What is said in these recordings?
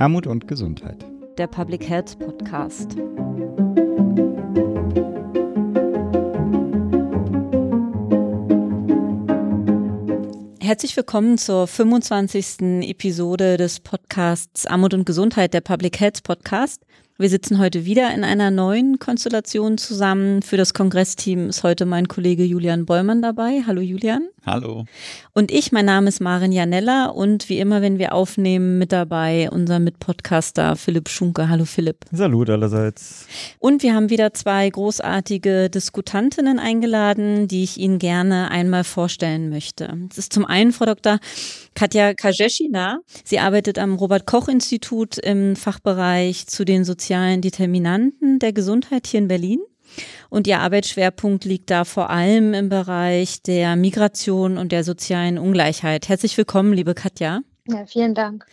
Armut und Gesundheit. Der Public Health Podcast. Herzlich willkommen zur 25. Episode des Podcasts Armut und Gesundheit, der Public Health Podcast. Wir sitzen heute wieder in einer neuen Konstellation zusammen. Für das Kongressteam ist heute mein Kollege Julian Bollmann dabei. Hallo Julian. Hallo. Und ich, mein Name ist Marin Janella und wie immer, wenn wir aufnehmen, mit dabei unser Mitpodcaster Philipp Schunke. Hallo Philipp. Salut allerseits. Und wir haben wieder zwei großartige Diskutantinnen eingeladen, die ich Ihnen gerne einmal vorstellen möchte. Es ist zum einen Frau Dr. Katja Kajeschina. Sie arbeitet am Robert-Koch-Institut im Fachbereich zu den sozialen Determinanten der Gesundheit hier in Berlin. Und ihr Arbeitsschwerpunkt liegt da vor allem im Bereich der Migration und der sozialen Ungleichheit. Herzlich willkommen, liebe Katja. Ja, vielen Dank.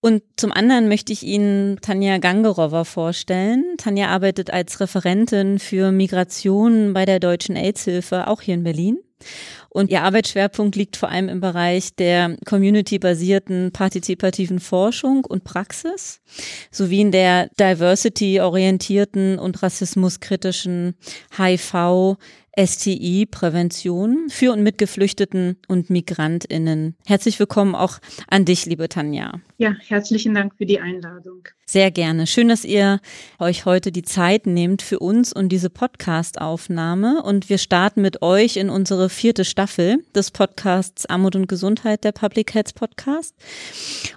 Und zum anderen möchte ich Ihnen Tanja Gangerowa vorstellen. Tanja arbeitet als Referentin für Migration bei der Deutschen AIDS-Hilfe, auch hier in Berlin. Und ihr Arbeitsschwerpunkt liegt vor allem im Bereich der community-basierten partizipativen Forschung und Praxis sowie in der diversity-orientierten und rassismuskritischen HIV- STI-Prävention für und mit Geflüchteten und MigrantInnen. Herzlich willkommen auch an dich, liebe Tanja. Ja, herzlichen Dank für die Einladung. Sehr gerne. Schön, dass ihr euch heute die Zeit nehmt für uns und diese Podcast-Aufnahme. Und wir starten mit euch in unsere vierte Staffel des Podcasts Armut und Gesundheit, der Public Health Podcast.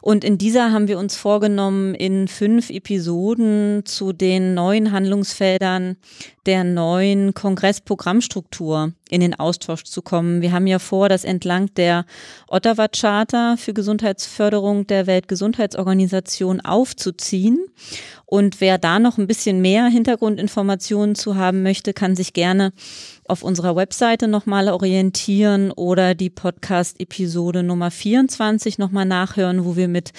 Und in dieser haben wir uns vorgenommen, in fünf Episoden zu den neuen Handlungsfeldern der neuen Kongressprogrammstruktur in den Austausch zu kommen. Wir haben ja vor, das entlang der Ottawa Charta für Gesundheitsförderung der Weltgesundheitsorganisation aufzuziehen. Und wer da noch ein bisschen mehr Hintergrundinformationen zu haben möchte, kann sich gerne auf unserer Webseite nochmal orientieren oder die Podcast-Episode Nummer 24 nochmal nachhören, wo wir mit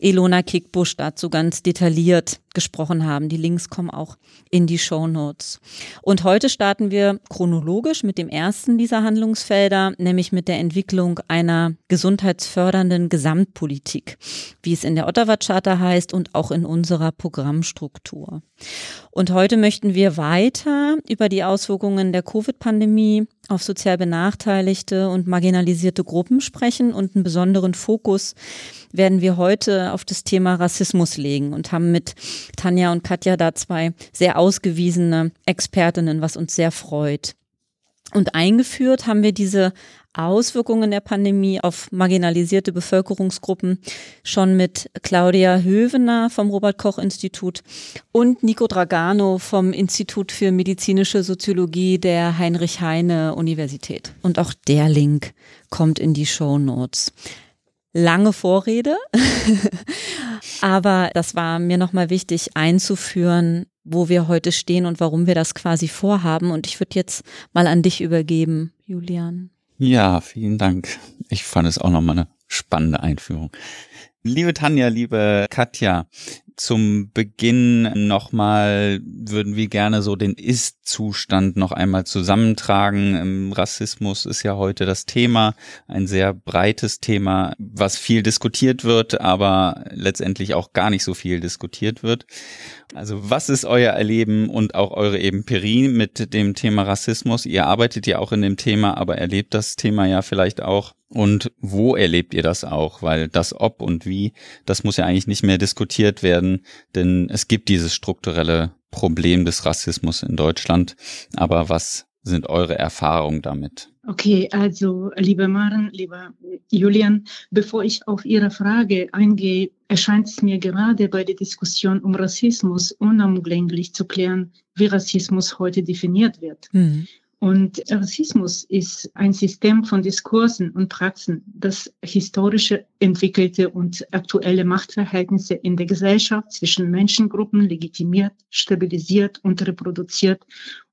Elona Kickbusch dazu ganz detailliert gesprochen haben. Die Links kommen auch in die Show Notes. Und heute starten wir chronologisch mit dem ersten dieser Handlungsfelder, nämlich mit der Entwicklung einer gesundheitsfördernden Gesamtpolitik, wie es in der Ottawa Charta heißt und auch in unserer Programmstruktur. Und heute möchten wir weiter über die Auswirkungen der Covid-Pandemie auf sozial benachteiligte und marginalisierte Gruppen sprechen und einen besonderen Fokus werden wir heute auf das Thema Rassismus legen und haben mit Tanja und Katja da zwei sehr ausgewiesene Expertinnen, was uns sehr freut. Und eingeführt haben wir diese Auswirkungen der Pandemie auf marginalisierte Bevölkerungsgruppen schon mit Claudia Hövener vom Robert Koch Institut und Nico Dragano vom Institut für medizinische Soziologie der Heinrich Heine Universität. Und auch der Link kommt in die Show Notes. Lange Vorrede, aber das war mir nochmal wichtig einzuführen, wo wir heute stehen und warum wir das quasi vorhaben. Und ich würde jetzt mal an dich übergeben, Julian. Ja, vielen Dank. Ich fand es auch nochmal eine spannende Einführung. Liebe Tanja, liebe Katja, zum Beginn nochmal würden wir gerne so den Ist-Zustand noch einmal zusammentragen. Rassismus ist ja heute das Thema, ein sehr breites Thema, was viel diskutiert wird, aber letztendlich auch gar nicht so viel diskutiert wird. Also was ist euer Erleben und auch eure Empirie mit dem Thema Rassismus? Ihr arbeitet ja auch in dem Thema, aber erlebt das Thema ja vielleicht auch. Und wo erlebt ihr das auch? Weil das Ob und Wie, das muss ja eigentlich nicht mehr diskutiert werden, denn es gibt dieses strukturelle Problem des Rassismus in Deutschland. Aber was sind eure Erfahrungen damit? Okay, also liebe Maren, lieber Julian, bevor ich auf Ihre Frage eingehe, erscheint es mir gerade bei der Diskussion um Rassismus unumgänglich zu klären, wie Rassismus heute definiert wird. Mhm. Und Rassismus ist ein System von Diskursen und Praxen, das historische, entwickelte und aktuelle Machtverhältnisse in der Gesellschaft zwischen Menschengruppen legitimiert, stabilisiert und reproduziert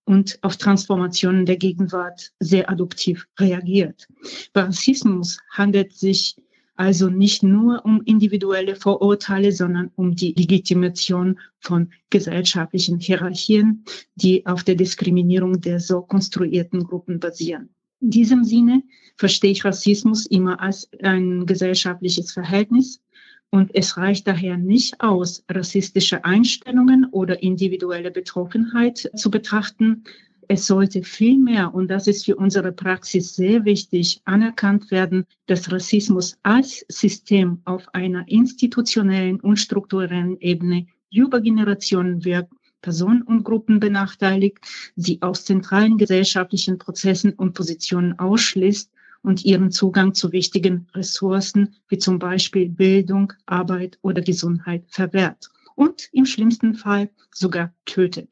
und auf Transformationen der Gegenwart sehr adoptiv reagiert. Bei Rassismus handelt sich also nicht nur um individuelle Vorurteile, sondern um die Legitimation von gesellschaftlichen Hierarchien, die auf der Diskriminierung der so konstruierten Gruppen basieren. In diesem Sinne verstehe ich Rassismus immer als ein gesellschaftliches Verhältnis Und es reicht daher nicht aus, rassistische Einstellungen oder individuelle Betroffenheit zu betrachten. Es sollte vielmehr, und das ist für unsere Praxis sehr wichtig, anerkannt werden, dass Rassismus als System auf einer institutionellen und strukturellen Ebene über Generationen wirkt Personen und Gruppen benachteiligt, sie aus zentralen gesellschaftlichen Prozessen und Positionen ausschließt und ihren Zugang zu wichtigen Ressourcen wie zum Beispiel Bildung, Arbeit oder Gesundheit verwehrt und im schlimmsten Fall sogar tötet.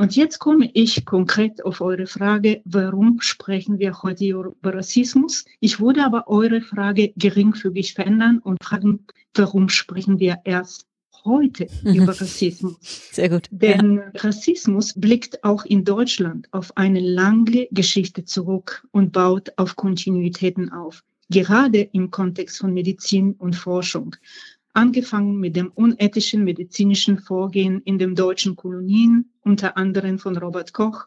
Und jetzt komme ich konkret auf eure Frage, warum sprechen wir heute über Rassismus? Ich würde aber eure Frage geringfügig verändern und fragen, warum sprechen wir erst heute über Rassismus. Sehr gut. Denn ja. Rassismus blickt auch in Deutschland auf eine lange Geschichte zurück und baut auf Kontinuitäten auf, gerade im Kontext von Medizin und Forschung. Angefangen mit dem unethischen medizinischen Vorgehen in den deutschen Kolonien, unter anderem von Robert Koch,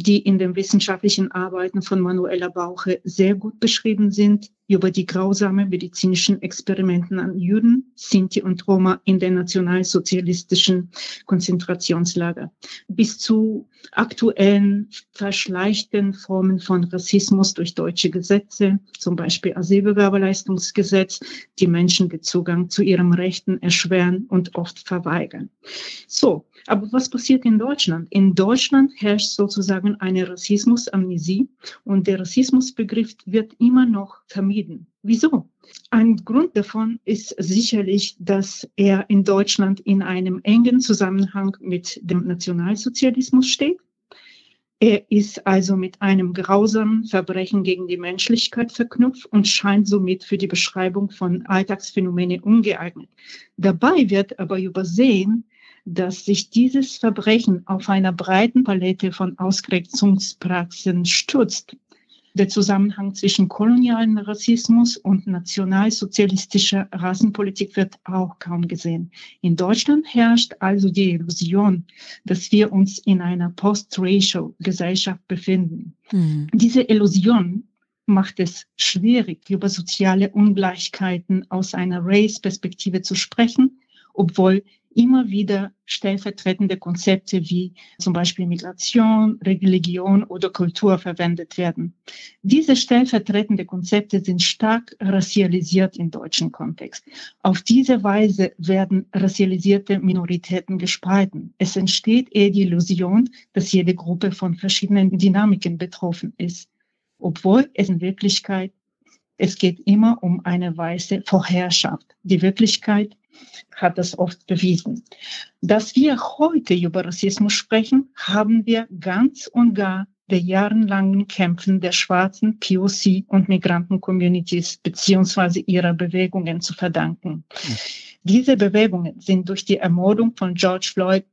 die in den wissenschaftlichen Arbeiten von Manuela Bauche sehr gut beschrieben sind, über die grausamen medizinischen Experimenten an Juden, Sinti und Roma in den nationalsozialistischen Konzentrationslager, bis zu aktuellen verschleichten Formen von Rassismus durch deutsche Gesetze, zum Beispiel Asylbewerberleistungsgesetz, die Menschen den Zugang zu ihren Rechten erschweren und oft verweigern. So, aber was passiert in Deutschland? In Deutschland herrscht sozusagen eine Rassismusamnesie und der Rassismusbegriff wird immer noch vermieden. Wieso? Ein Grund davon ist sicherlich, dass er in Deutschland in einem engen Zusammenhang mit dem Nationalsozialismus steht. Er ist also mit einem grausamen Verbrechen gegen die Menschlichkeit verknüpft und scheint somit für die Beschreibung von Alltagsphänomenen ungeeignet. Dabei wird aber übersehen, dass sich dieses Verbrechen auf einer breiten Palette von Ausgrenzungspraxen stützt. Der Zusammenhang zwischen kolonialen Rassismus und nationalsozialistischer Rassenpolitik wird auch kaum gesehen. In Deutschland herrscht also die Illusion, dass wir uns in einer post-racial Gesellschaft befinden. Mhm. Diese Illusion macht es schwierig, über soziale Ungleichheiten aus einer Race-Perspektive zu sprechen, obwohl immer wieder stellvertretende Konzepte wie zum Beispiel Migration, Religion oder Kultur verwendet werden. Diese stellvertretende Konzepte sind stark racialisiert im deutschen Kontext. Auf diese Weise werden racialisierte Minoritäten gespalten. Es entsteht eher die Illusion, dass jede Gruppe von verschiedenen Dynamiken betroffen ist, obwohl es in Wirklichkeit es geht immer um eine weiße Vorherrschaft. Die Wirklichkeit hat das oft bewiesen. Dass wir heute über Rassismus sprechen, haben wir ganz und gar der jahrelangen Kämpfen der schwarzen POC und Migranten-Communities beziehungsweise ihrer Bewegungen zu verdanken. Diese Bewegungen sind durch die Ermordung von George Floyd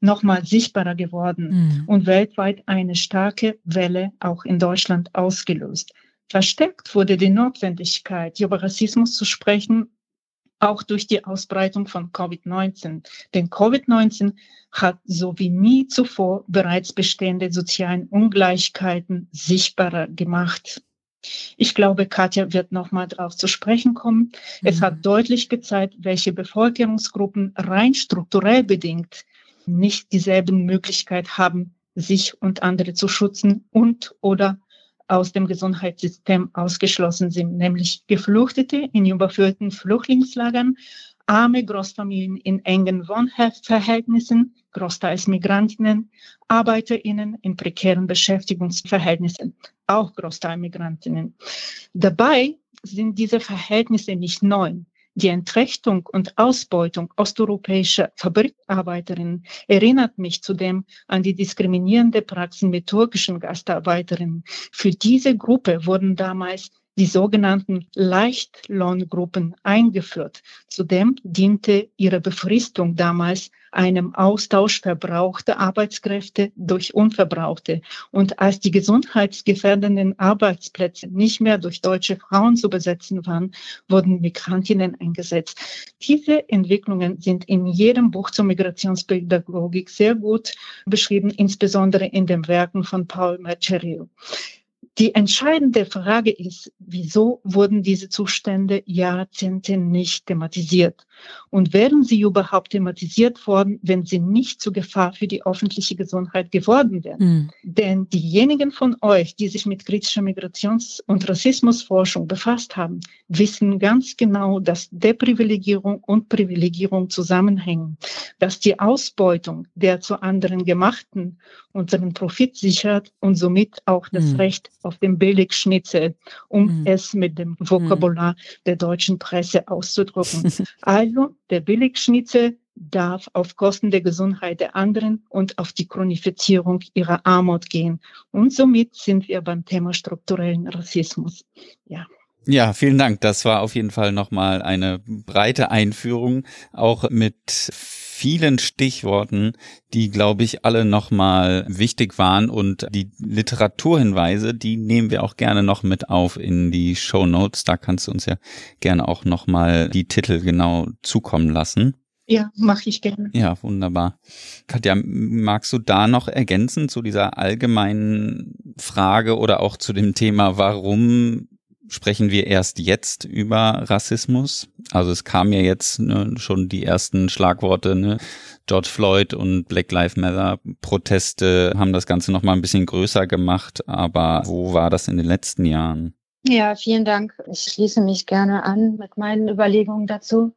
nochmal sichtbarer geworden mhm. und weltweit eine starke Welle auch in Deutschland ausgelöst. Verstärkt wurde die Notwendigkeit, über Rassismus zu sprechen, auch durch die Ausbreitung von Covid-19. Denn Covid-19 hat so wie nie zuvor bereits bestehende sozialen Ungleichheiten sichtbarer gemacht. Ich glaube, Katja wird nochmal darauf zu sprechen kommen. Mhm. Es hat deutlich gezeigt, welche Bevölkerungsgruppen rein strukturell bedingt nicht dieselben Möglichkeit haben, sich und andere zu schützen und oder aus dem Gesundheitssystem ausgeschlossen sind, nämlich Geflüchtete in überfüllten Flüchtlingslagern, arme Großfamilien in engen Wohnverhältnissen, großteils Migrantinnen, ArbeiterInnen in prekären Beschäftigungsverhältnissen, auch Großteil Migrantinnen. Dabei sind diese Verhältnisse nicht neu. Die Entrechtung und Ausbeutung osteuropäischer Fabrikarbeiterinnen erinnert mich zudem an die diskriminierende Praxis mit türkischen Gastarbeiterinnen. Für diese Gruppe wurden damals die sogenannten Leichtlohngruppen eingeführt. Zudem diente ihre Befristung damals einem Austausch verbrauchter Arbeitskräfte durch unverbrauchte. Und als die gesundheitsgefährdenden Arbeitsplätze nicht mehr durch deutsche Frauen zu besetzen waren, wurden Migrantinnen eingesetzt. Diese Entwicklungen sind in jedem Buch zur Migrationspädagogik sehr gut beschrieben, insbesondere in den Werken von Paul Mercerio. Die entscheidende Frage ist, wieso wurden diese Zustände Jahrzehnte nicht thematisiert? Und wären sie überhaupt thematisiert worden, wenn sie nicht zur Gefahr für die öffentliche Gesundheit geworden wären? Mhm. Denn diejenigen von euch, die sich mit kritischer Migrations- und Rassismusforschung befasst haben, wissen ganz genau, dass Deprivilegierung und Privilegierung zusammenhängen, dass die Ausbeutung der zu anderen Gemachten unseren Profit sichert und somit auch das mhm. Recht auf den Billigschnitzel, um mhm. es mit dem Vokabular der deutschen Presse auszudrücken. also der Billigschnitzel darf auf Kosten der Gesundheit der anderen und auf die Chronifizierung ihrer Armut gehen. Und somit sind wir beim Thema strukturellen Rassismus. Ja. Ja, vielen Dank. Das war auf jeden Fall nochmal eine breite Einführung, auch mit vielen Stichworten, die, glaube ich, alle nochmal wichtig waren und die Literaturhinweise, die nehmen wir auch gerne noch mit auf in die Show Notes. Da kannst du uns ja gerne auch nochmal die Titel genau zukommen lassen. Ja, mache ich gerne. Ja, wunderbar. Katja, magst du da noch ergänzen zu dieser allgemeinen Frage oder auch zu dem Thema, warum sprechen wir erst jetzt über Rassismus. Also es kam ja jetzt ne, schon die ersten Schlagworte, ne? George Floyd und Black Lives Matter Proteste haben das Ganze noch mal ein bisschen größer gemacht. Aber wo war das in den letzten Jahren? Ja, vielen Dank. Ich schließe mich gerne an mit meinen Überlegungen dazu.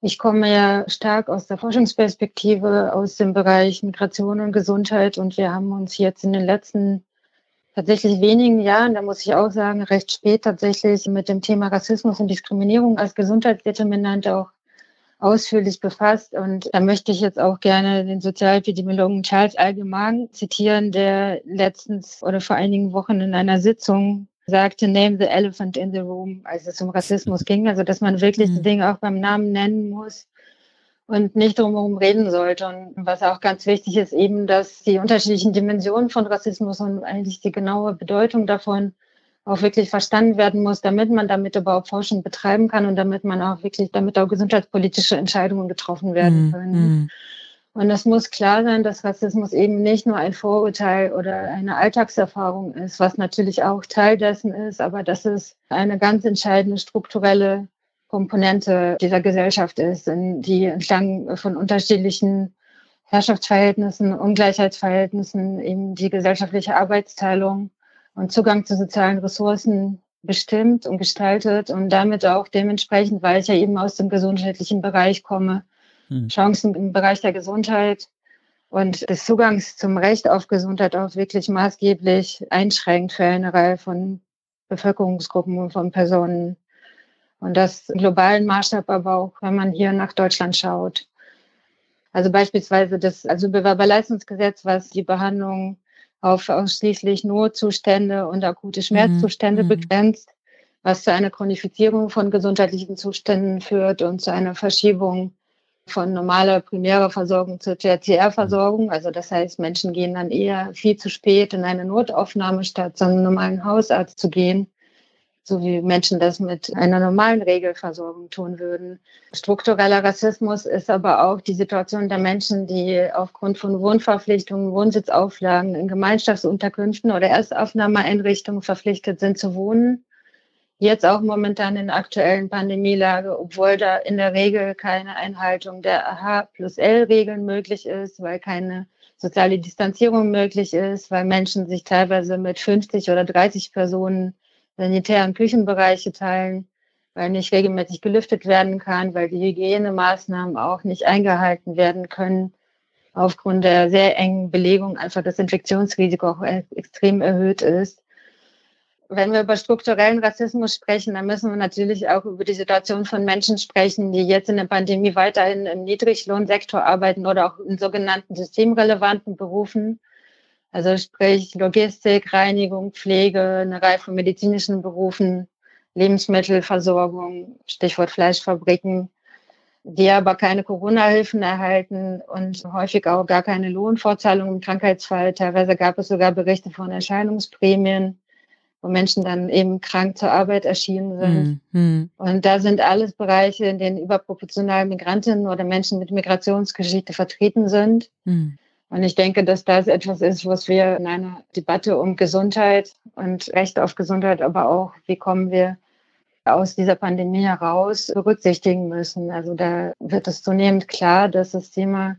Ich komme ja stark aus der Forschungsperspektive, aus dem Bereich Migration und Gesundheit und wir haben uns jetzt in den letzten tatsächlich wenigen Jahren, da muss ich auch sagen, recht spät tatsächlich mit dem Thema Rassismus und Diskriminierung als Gesundheitsdeterminant auch ausführlich befasst. Und da möchte ich jetzt auch gerne den Sozialepidemiologen Charles Allgemein zitieren, der letztens oder vor einigen Wochen in einer Sitzung sagte, name the elephant in the room, als es um Rassismus ging. Also, dass man wirklich mhm. die Dinge auch beim Namen nennen muss und nicht drumherum reden sollte. Und was auch ganz wichtig ist, eben, dass die unterschiedlichen Dimensionen von Rassismus und eigentlich die genaue Bedeutung davon auch wirklich verstanden werden muss, damit man damit überhaupt Forschung betreiben kann und damit man auch wirklich, damit auch gesundheitspolitische Entscheidungen getroffen werden mhm, können. Mm. Und es muss klar sein, dass Rassismus eben nicht nur ein Vorurteil oder eine Alltagserfahrung ist, was natürlich auch Teil dessen ist, aber dass es eine ganz entscheidende strukturelle Komponente dieser Gesellschaft ist, die entlang von unterschiedlichen Herrschaftsverhältnissen, Ungleichheitsverhältnissen, eben die gesellschaftliche Arbeitsteilung und Zugang zu sozialen Ressourcen bestimmt und gestaltet und damit auch dementsprechend, weil ich ja eben aus dem gesundheitlichen Bereich komme, hm. Chancen im Bereich der Gesundheit und des Zugangs zum Recht auf Gesundheit auch wirklich maßgeblich einschränkt für eine Reihe von Bevölkerungsgruppen und von Personen und das im globalen Maßstab aber auch, wenn man hier nach Deutschland schaut. Also beispielsweise das also Bewerberleistungsgesetz, was die Behandlung auf ausschließlich Notzustände und akute mhm. Schmerzzustände mhm. begrenzt, was zu einer Chronifizierung von gesundheitlichen Zuständen führt und zu einer Verschiebung von normaler primärer Versorgung zur Tertiärversorgung. Also das heißt, Menschen gehen dann eher viel zu spät in eine Notaufnahme, statt zu einem normalen Hausarzt zu gehen so wie Menschen das mit einer normalen Regelversorgung tun würden. Struktureller Rassismus ist aber auch die Situation der Menschen, die aufgrund von Wohnverpflichtungen, Wohnsitzauflagen in Gemeinschaftsunterkünften oder Erstaufnahmeeinrichtungen verpflichtet sind zu wohnen. Jetzt auch momentan in der aktuellen Pandemielage, obwohl da in der Regel keine Einhaltung der H plus L-Regeln möglich ist, weil keine soziale Distanzierung möglich ist, weil Menschen sich teilweise mit 50 oder 30 Personen sanitären Küchenbereiche teilen, weil nicht regelmäßig gelüftet werden kann, weil die Hygienemaßnahmen auch nicht eingehalten werden können. Aufgrund der sehr engen Belegung einfach das Infektionsrisiko auch extrem erhöht ist. Wenn wir über strukturellen Rassismus sprechen, dann müssen wir natürlich auch über die Situation von Menschen sprechen, die jetzt in der Pandemie weiterhin im Niedriglohnsektor arbeiten oder auch in sogenannten systemrelevanten Berufen also sprich Logistik, Reinigung, Pflege, eine Reihe von medizinischen Berufen, Lebensmittelversorgung, Stichwort Fleischfabriken, die aber keine Corona-Hilfen erhalten und häufig auch gar keine Lohnfortzahlung im Krankheitsfall. Teilweise gab es sogar Berichte von Erscheinungsprämien, wo Menschen dann eben krank zur Arbeit erschienen sind. Mhm. Und da sind alles Bereiche, in denen überproportional Migrantinnen oder Menschen mit Migrationsgeschichte vertreten sind. Mhm. Und ich denke, dass das etwas ist, was wir in einer Debatte um Gesundheit und Recht auf Gesundheit, aber auch, wie kommen wir aus dieser Pandemie heraus, berücksichtigen müssen. Also da wird es zunehmend klar, dass das Thema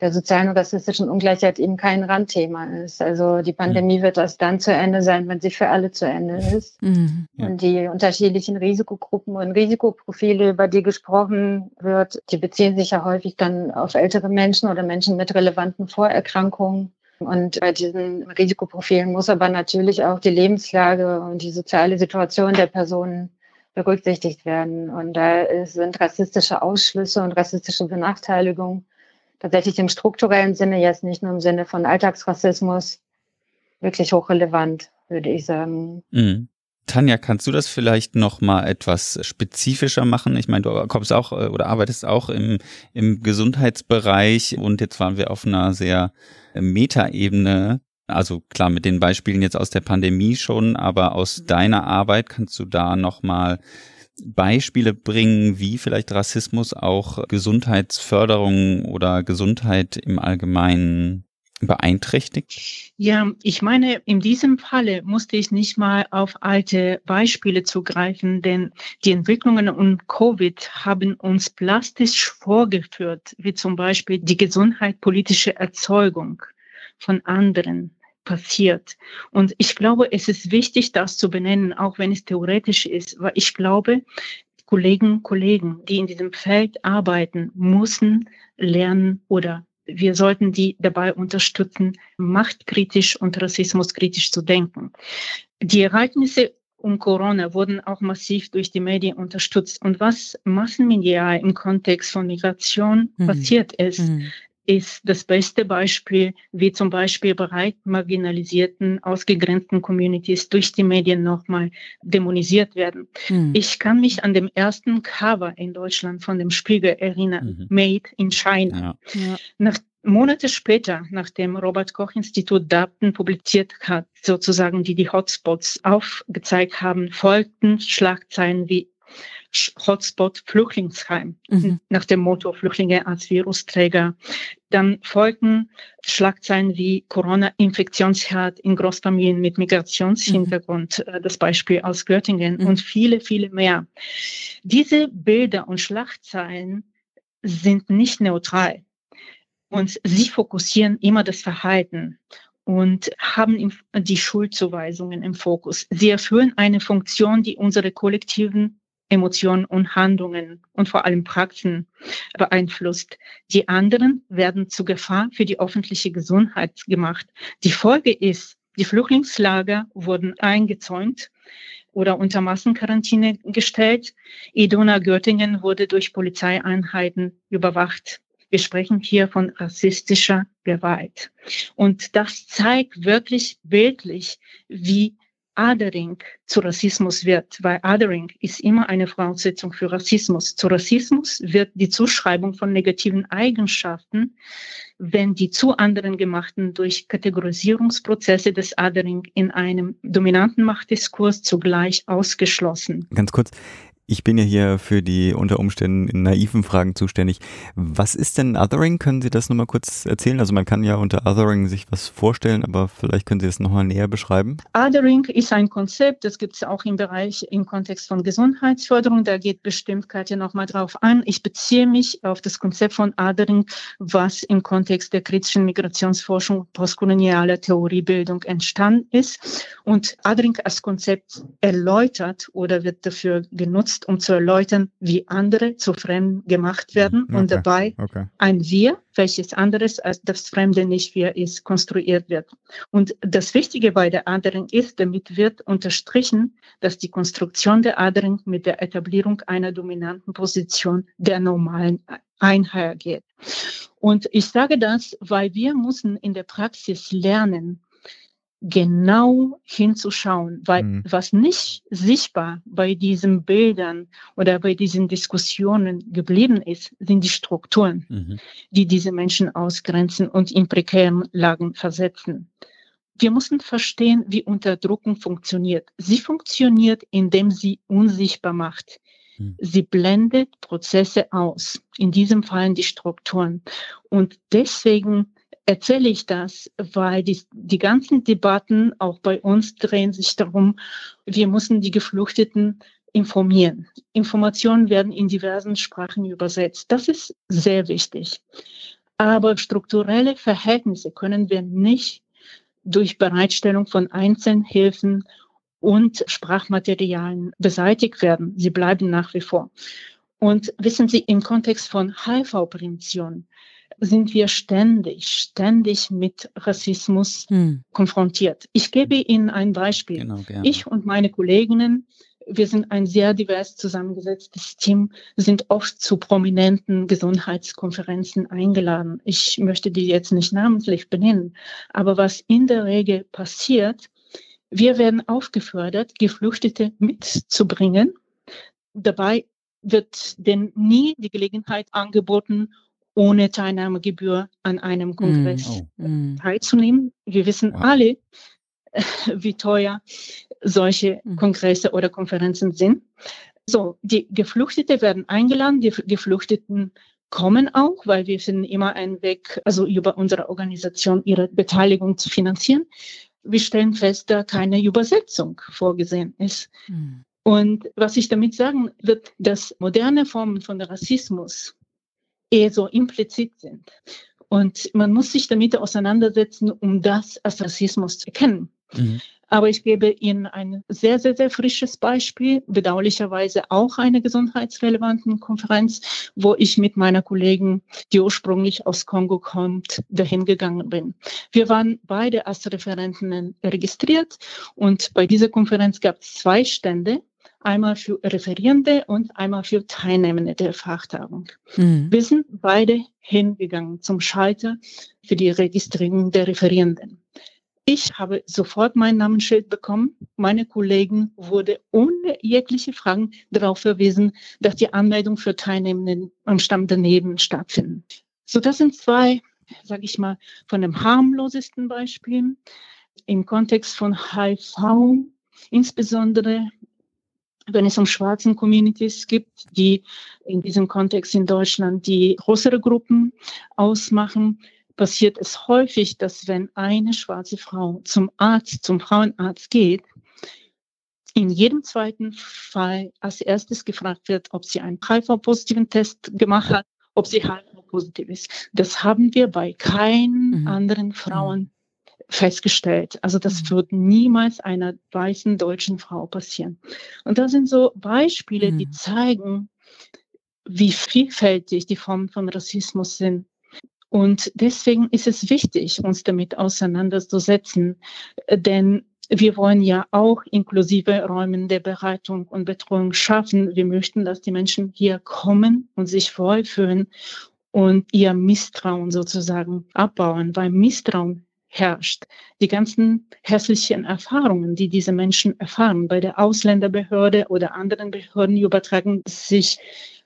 der sozialen und rassistischen Ungleichheit eben kein Randthema ist. Also die Pandemie mhm. wird erst dann zu Ende sein, wenn sie für alle zu Ende ist. Mhm. Und die unterschiedlichen Risikogruppen und Risikoprofile, über die gesprochen wird, die beziehen sich ja häufig dann auf ältere Menschen oder Menschen mit relevanten Vorerkrankungen. Und bei diesen Risikoprofilen muss aber natürlich auch die Lebenslage und die soziale Situation der Personen berücksichtigt werden. Und da sind rassistische Ausschlüsse und rassistische Benachteiligungen tatsächlich im strukturellen Sinne, jetzt nicht nur im Sinne von Alltagsrassismus, wirklich hochrelevant, würde ich sagen. Mhm. Tanja, kannst du das vielleicht noch mal etwas spezifischer machen? Ich meine, du kommst auch äh, oder arbeitest auch im, im Gesundheitsbereich und jetzt waren wir auf einer sehr äh, Metaebene. Also klar, mit den Beispielen jetzt aus der Pandemie schon, aber aus deiner Arbeit kannst du da noch mal Beispiele bringen, wie vielleicht Rassismus auch Gesundheitsförderung oder Gesundheit im Allgemeinen beeinträchtigt? Ja, ich meine, in diesem Falle musste ich nicht mal auf alte Beispiele zugreifen, denn die Entwicklungen um Covid haben uns plastisch vorgeführt, wie zum Beispiel die gesundheitspolitische Erzeugung von anderen passiert. Und ich glaube, es ist wichtig, das zu benennen, auch wenn es theoretisch ist, weil ich glaube, Kollegen, Kollegen, die in diesem Feld arbeiten, müssen lernen oder wir sollten die dabei unterstützen, machtkritisch und rassismuskritisch zu denken. Die Ereignisse um Corona wurden auch massiv durch die Medien unterstützt. Und was massenmedial im Kontext von Migration mhm. passiert ist, mhm ist das beste Beispiel, wie zum Beispiel bereit marginalisierten, ausgegrenzten Communities durch die Medien nochmal dämonisiert werden. Mhm. Ich kann mich an dem ersten Cover in Deutschland von dem Spiegel erinnern, mhm. Made in China. Ja. Ja. Nach Monate später, nachdem Robert Koch Institut Daten publiziert hat, sozusagen, die die Hotspots aufgezeigt haben, folgten Schlagzeilen wie Hotspot Flüchtlingsheim mhm. nach dem Motto Flüchtlinge als Virusträger. Dann folgten Schlagzeilen wie Corona-Infektionsherd in Großfamilien mit Migrationshintergrund, mhm. das Beispiel aus Göttingen mhm. und viele, viele mehr. Diese Bilder und Schlagzeilen sind nicht neutral und sie fokussieren immer das Verhalten und haben die Schuldzuweisungen im Fokus. Sie erfüllen eine Funktion, die unsere kollektiven Emotionen und Handlungen und vor allem Praxen beeinflusst. Die anderen werden zu Gefahr für die öffentliche Gesundheit gemacht. Die Folge ist, die Flüchtlingslager wurden eingezäunt oder unter Massenquarantäne gestellt. Idona Göttingen wurde durch Polizeieinheiten überwacht. Wir sprechen hier von rassistischer Gewalt. Und das zeigt wirklich bildlich, wie Othering zu Rassismus wird, weil Othering ist immer eine Voraussetzung für Rassismus. Zu Rassismus wird die Zuschreibung von negativen Eigenschaften, wenn die zu anderen gemachten durch Kategorisierungsprozesse des Othering in einem dominanten Machtdiskurs zugleich ausgeschlossen. Ganz kurz, ich bin ja hier für die unter Umständen naiven Fragen zuständig. Was ist denn Othering? Können Sie das nochmal kurz erzählen? Also man kann ja unter Othering sich was vorstellen, aber vielleicht können Sie das nochmal näher beschreiben. Othering ist ein Konzept, das gibt es auch im Bereich im Kontext von Gesundheitsförderung. Da geht bestimmt Katja nochmal drauf an. Ich beziehe mich auf das Konzept von Othering, was im Kontext der kritischen Migrationsforschung postkolonialer Theoriebildung entstanden ist. Und Othering als Konzept erläutert oder wird dafür genutzt, benutzt, um zu erläutern, wie andere zu Fremden gemacht werden okay. und dabei okay. ein Wir, welches anderes als das Fremde nicht Wir ist, konstruiert wird. Und das Wichtige bei der anderen ist, damit wird unterstrichen, dass die Konstruktion der anderen mit der Etablierung einer dominanten Position der normalen einhergeht. Und ich sage das, weil wir müssen in der Praxis lernen, genau hinzuschauen, weil mhm. was nicht sichtbar bei diesen Bildern oder bei diesen Diskussionen geblieben ist, sind die Strukturen, mhm. die diese Menschen ausgrenzen und in prekären Lagen versetzen. Wir müssen verstehen, wie Unterdrückung funktioniert. Sie funktioniert, indem sie unsichtbar macht. Mhm. Sie blendet Prozesse aus, in diesem Fall die Strukturen. Und deswegen erzähle ich das, weil die, die ganzen Debatten auch bei uns drehen sich darum, wir müssen die Geflüchteten informieren. Informationen werden in diversen Sprachen übersetzt. Das ist sehr wichtig. Aber strukturelle Verhältnisse können wir nicht durch Bereitstellung von Einzelhilfen und Sprachmaterialien beseitigt werden. Sie bleiben nach wie vor. Und wissen Sie, im Kontext von HIV-Prävention sind wir ständig, ständig mit Rassismus hm. konfrontiert. Ich gebe Ihnen ein Beispiel. Genau, ich und meine Kolleginnen, wir sind ein sehr divers zusammengesetztes Team, sind oft zu prominenten Gesundheitskonferenzen eingeladen. Ich möchte die jetzt nicht namentlich benennen, aber was in der Regel passiert, wir werden aufgefordert, Geflüchtete mitzubringen. Dabei wird denn nie die Gelegenheit angeboten, ohne Teilnahmegebühr an einem Kongress mm. oh. teilzunehmen. Wir wissen wow. alle, wie teuer solche mm. Kongresse oder Konferenzen sind. So, die Geflüchtete werden eingeladen, die Geflüchteten kommen auch, weil wir finden immer einen Weg, also über unsere Organisation ihre Beteiligung zu finanzieren. Wir stellen fest, da keine Übersetzung vorgesehen ist. Mhm. Und was ich damit sagen wird, dass moderne Formen von Rassismus eher so implizit sind. Und man muss sich damit auseinandersetzen, um das als Rassismus zu erkennen. Mhm. Aber ich gebe Ihnen ein sehr, sehr, sehr frisches Beispiel, bedauerlicherweise auch eine gesundheitsrelevanten Konferenz, wo ich mit meiner Kollegin, die ursprünglich aus Kongo kommt, dahin gegangen bin. Wir waren beide als Referentinnen registriert und bei dieser Konferenz gab es zwei Stände einmal für Referierende und einmal für Teilnehmende der Fachtagung. Mhm. Wir sind beide hingegangen zum Schalter für die Registrierung der Referierenden. Ich habe sofort mein Namensschild bekommen. Meine Kollegen wurde ohne jegliche Fragen darauf verwiesen, dass die Anmeldung für Teilnehmenden am Stamm daneben stattfinden. So, das sind zwei, sage ich mal, von dem harmlosesten Beispielen im Kontext von HIV, insbesondere wenn es um schwarzen Communities gibt, die in diesem Kontext in Deutschland die größere Gruppen ausmachen, passiert es häufig, dass wenn eine schwarze Frau zum Arzt, zum Frauenarzt geht, in jedem zweiten Fall als erstes gefragt wird, ob sie einen HIV-positiven Test gemacht hat, ob sie HIV-positiv ist. Das haben wir bei keinen mhm. anderen Frauen festgestellt. Also das mhm. wird niemals einer weißen deutschen Frau passieren. Und da sind so Beispiele, mhm. die zeigen, wie vielfältig die Formen von Rassismus sind. Und deswegen ist es wichtig, uns damit auseinanderzusetzen, denn wir wollen ja auch inklusive Räume der Bereitung und Betreuung schaffen. Wir möchten, dass die Menschen hier kommen und sich wohlfühlen und ihr Misstrauen sozusagen abbauen, weil Misstrauen herrscht. Die ganzen hässlichen Erfahrungen, die diese Menschen erfahren bei der Ausländerbehörde oder anderen Behörden, übertragen sich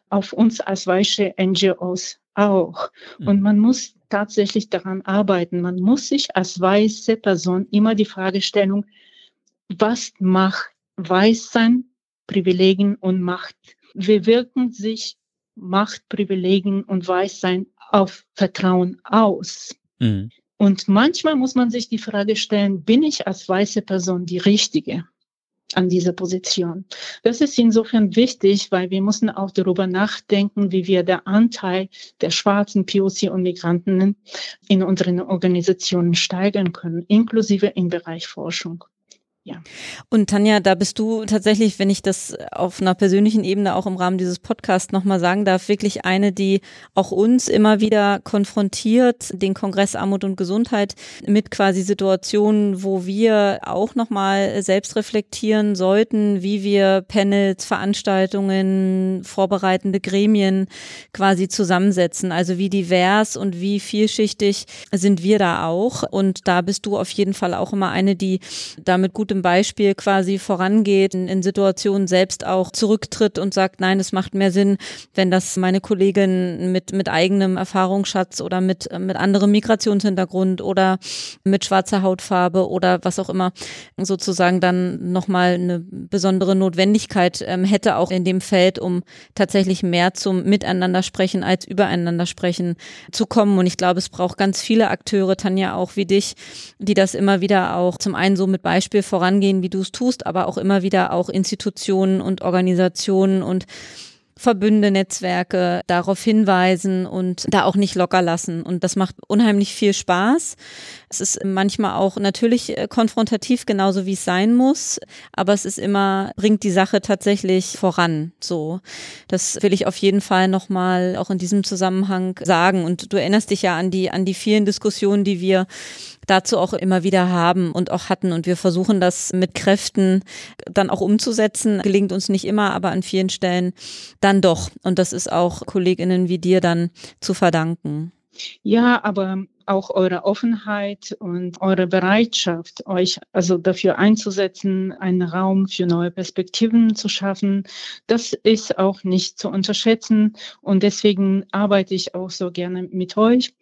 auf uns als weiche NGOs auch. Mhm. Und man muss tatsächlich daran arbeiten. Man muss sich als weiße Person immer die Fragestellung, was macht Weißsein, Privilegien und Macht? Wie wirken sich Macht, Privilegien und Weißsein auf Vertrauen aus? Mhm. Und manchmal muss man sich die Frage stellen, bin ich als weiße Person die Richtige an dieser Position? Das ist insofern wichtig, weil wir müssen auch darüber nachdenken, wie wir der Anteil der schwarzen POC und Migranten in unseren Organisationen steigern können, inklusive im Bereich Forschung. Ja. Und Tanja, da bist du tatsächlich, wenn ich das auf einer persönlichen Ebene auch im Rahmen dieses Podcasts nochmal sagen darf, wirklich eine, die auch uns immer wieder konfrontiert, den Kongress Armut und Gesundheit mit quasi Situationen, wo wir auch nochmal selbst reflektieren sollten, wie wir Panels, Veranstaltungen, vorbereitende Gremien quasi zusammensetzen. Also wie divers und wie vielschichtig sind wir da auch. Und da bist du auf jeden Fall auch immer eine, die damit gut gutem Beispiel quasi vorangeht, in, in Situationen selbst auch zurücktritt und sagt, nein, es macht mehr Sinn, wenn das meine Kollegin mit, mit eigenem Erfahrungsschatz oder mit, mit anderem Migrationshintergrund oder mit schwarzer Hautfarbe oder was auch immer sozusagen dann nochmal eine besondere Notwendigkeit ähm, hätte, auch in dem Feld, um tatsächlich mehr zum Miteinander sprechen als übereinander sprechen zu kommen. Und ich glaube, es braucht ganz viele Akteure, Tanja, auch wie dich, die das immer wieder auch zum einen so mit Beispiel vorangehen, wie du es tust, aber auch immer wieder auch Institutionen und Organisationen und Verbünde, Netzwerke darauf hinweisen und da auch nicht locker lassen. Und das macht unheimlich viel Spaß. Es ist manchmal auch natürlich äh, konfrontativ, genauso wie es sein muss, aber es ist immer, bringt die Sache tatsächlich voran. So. Das will ich auf jeden Fall nochmal auch in diesem Zusammenhang sagen. Und du erinnerst dich ja an die, an die vielen Diskussionen, die wir dazu auch immer wieder haben und auch hatten. Und wir versuchen das mit Kräften dann auch umzusetzen. Gelingt uns nicht immer, aber an vielen Stellen dann doch. Und das ist auch Kolleginnen wie dir dann zu verdanken. Ja, aber auch eure Offenheit und eure Bereitschaft, euch also dafür einzusetzen, einen Raum für neue Perspektiven zu schaffen. Das ist auch nicht zu unterschätzen und deswegen arbeite ich auch so gerne mit euch.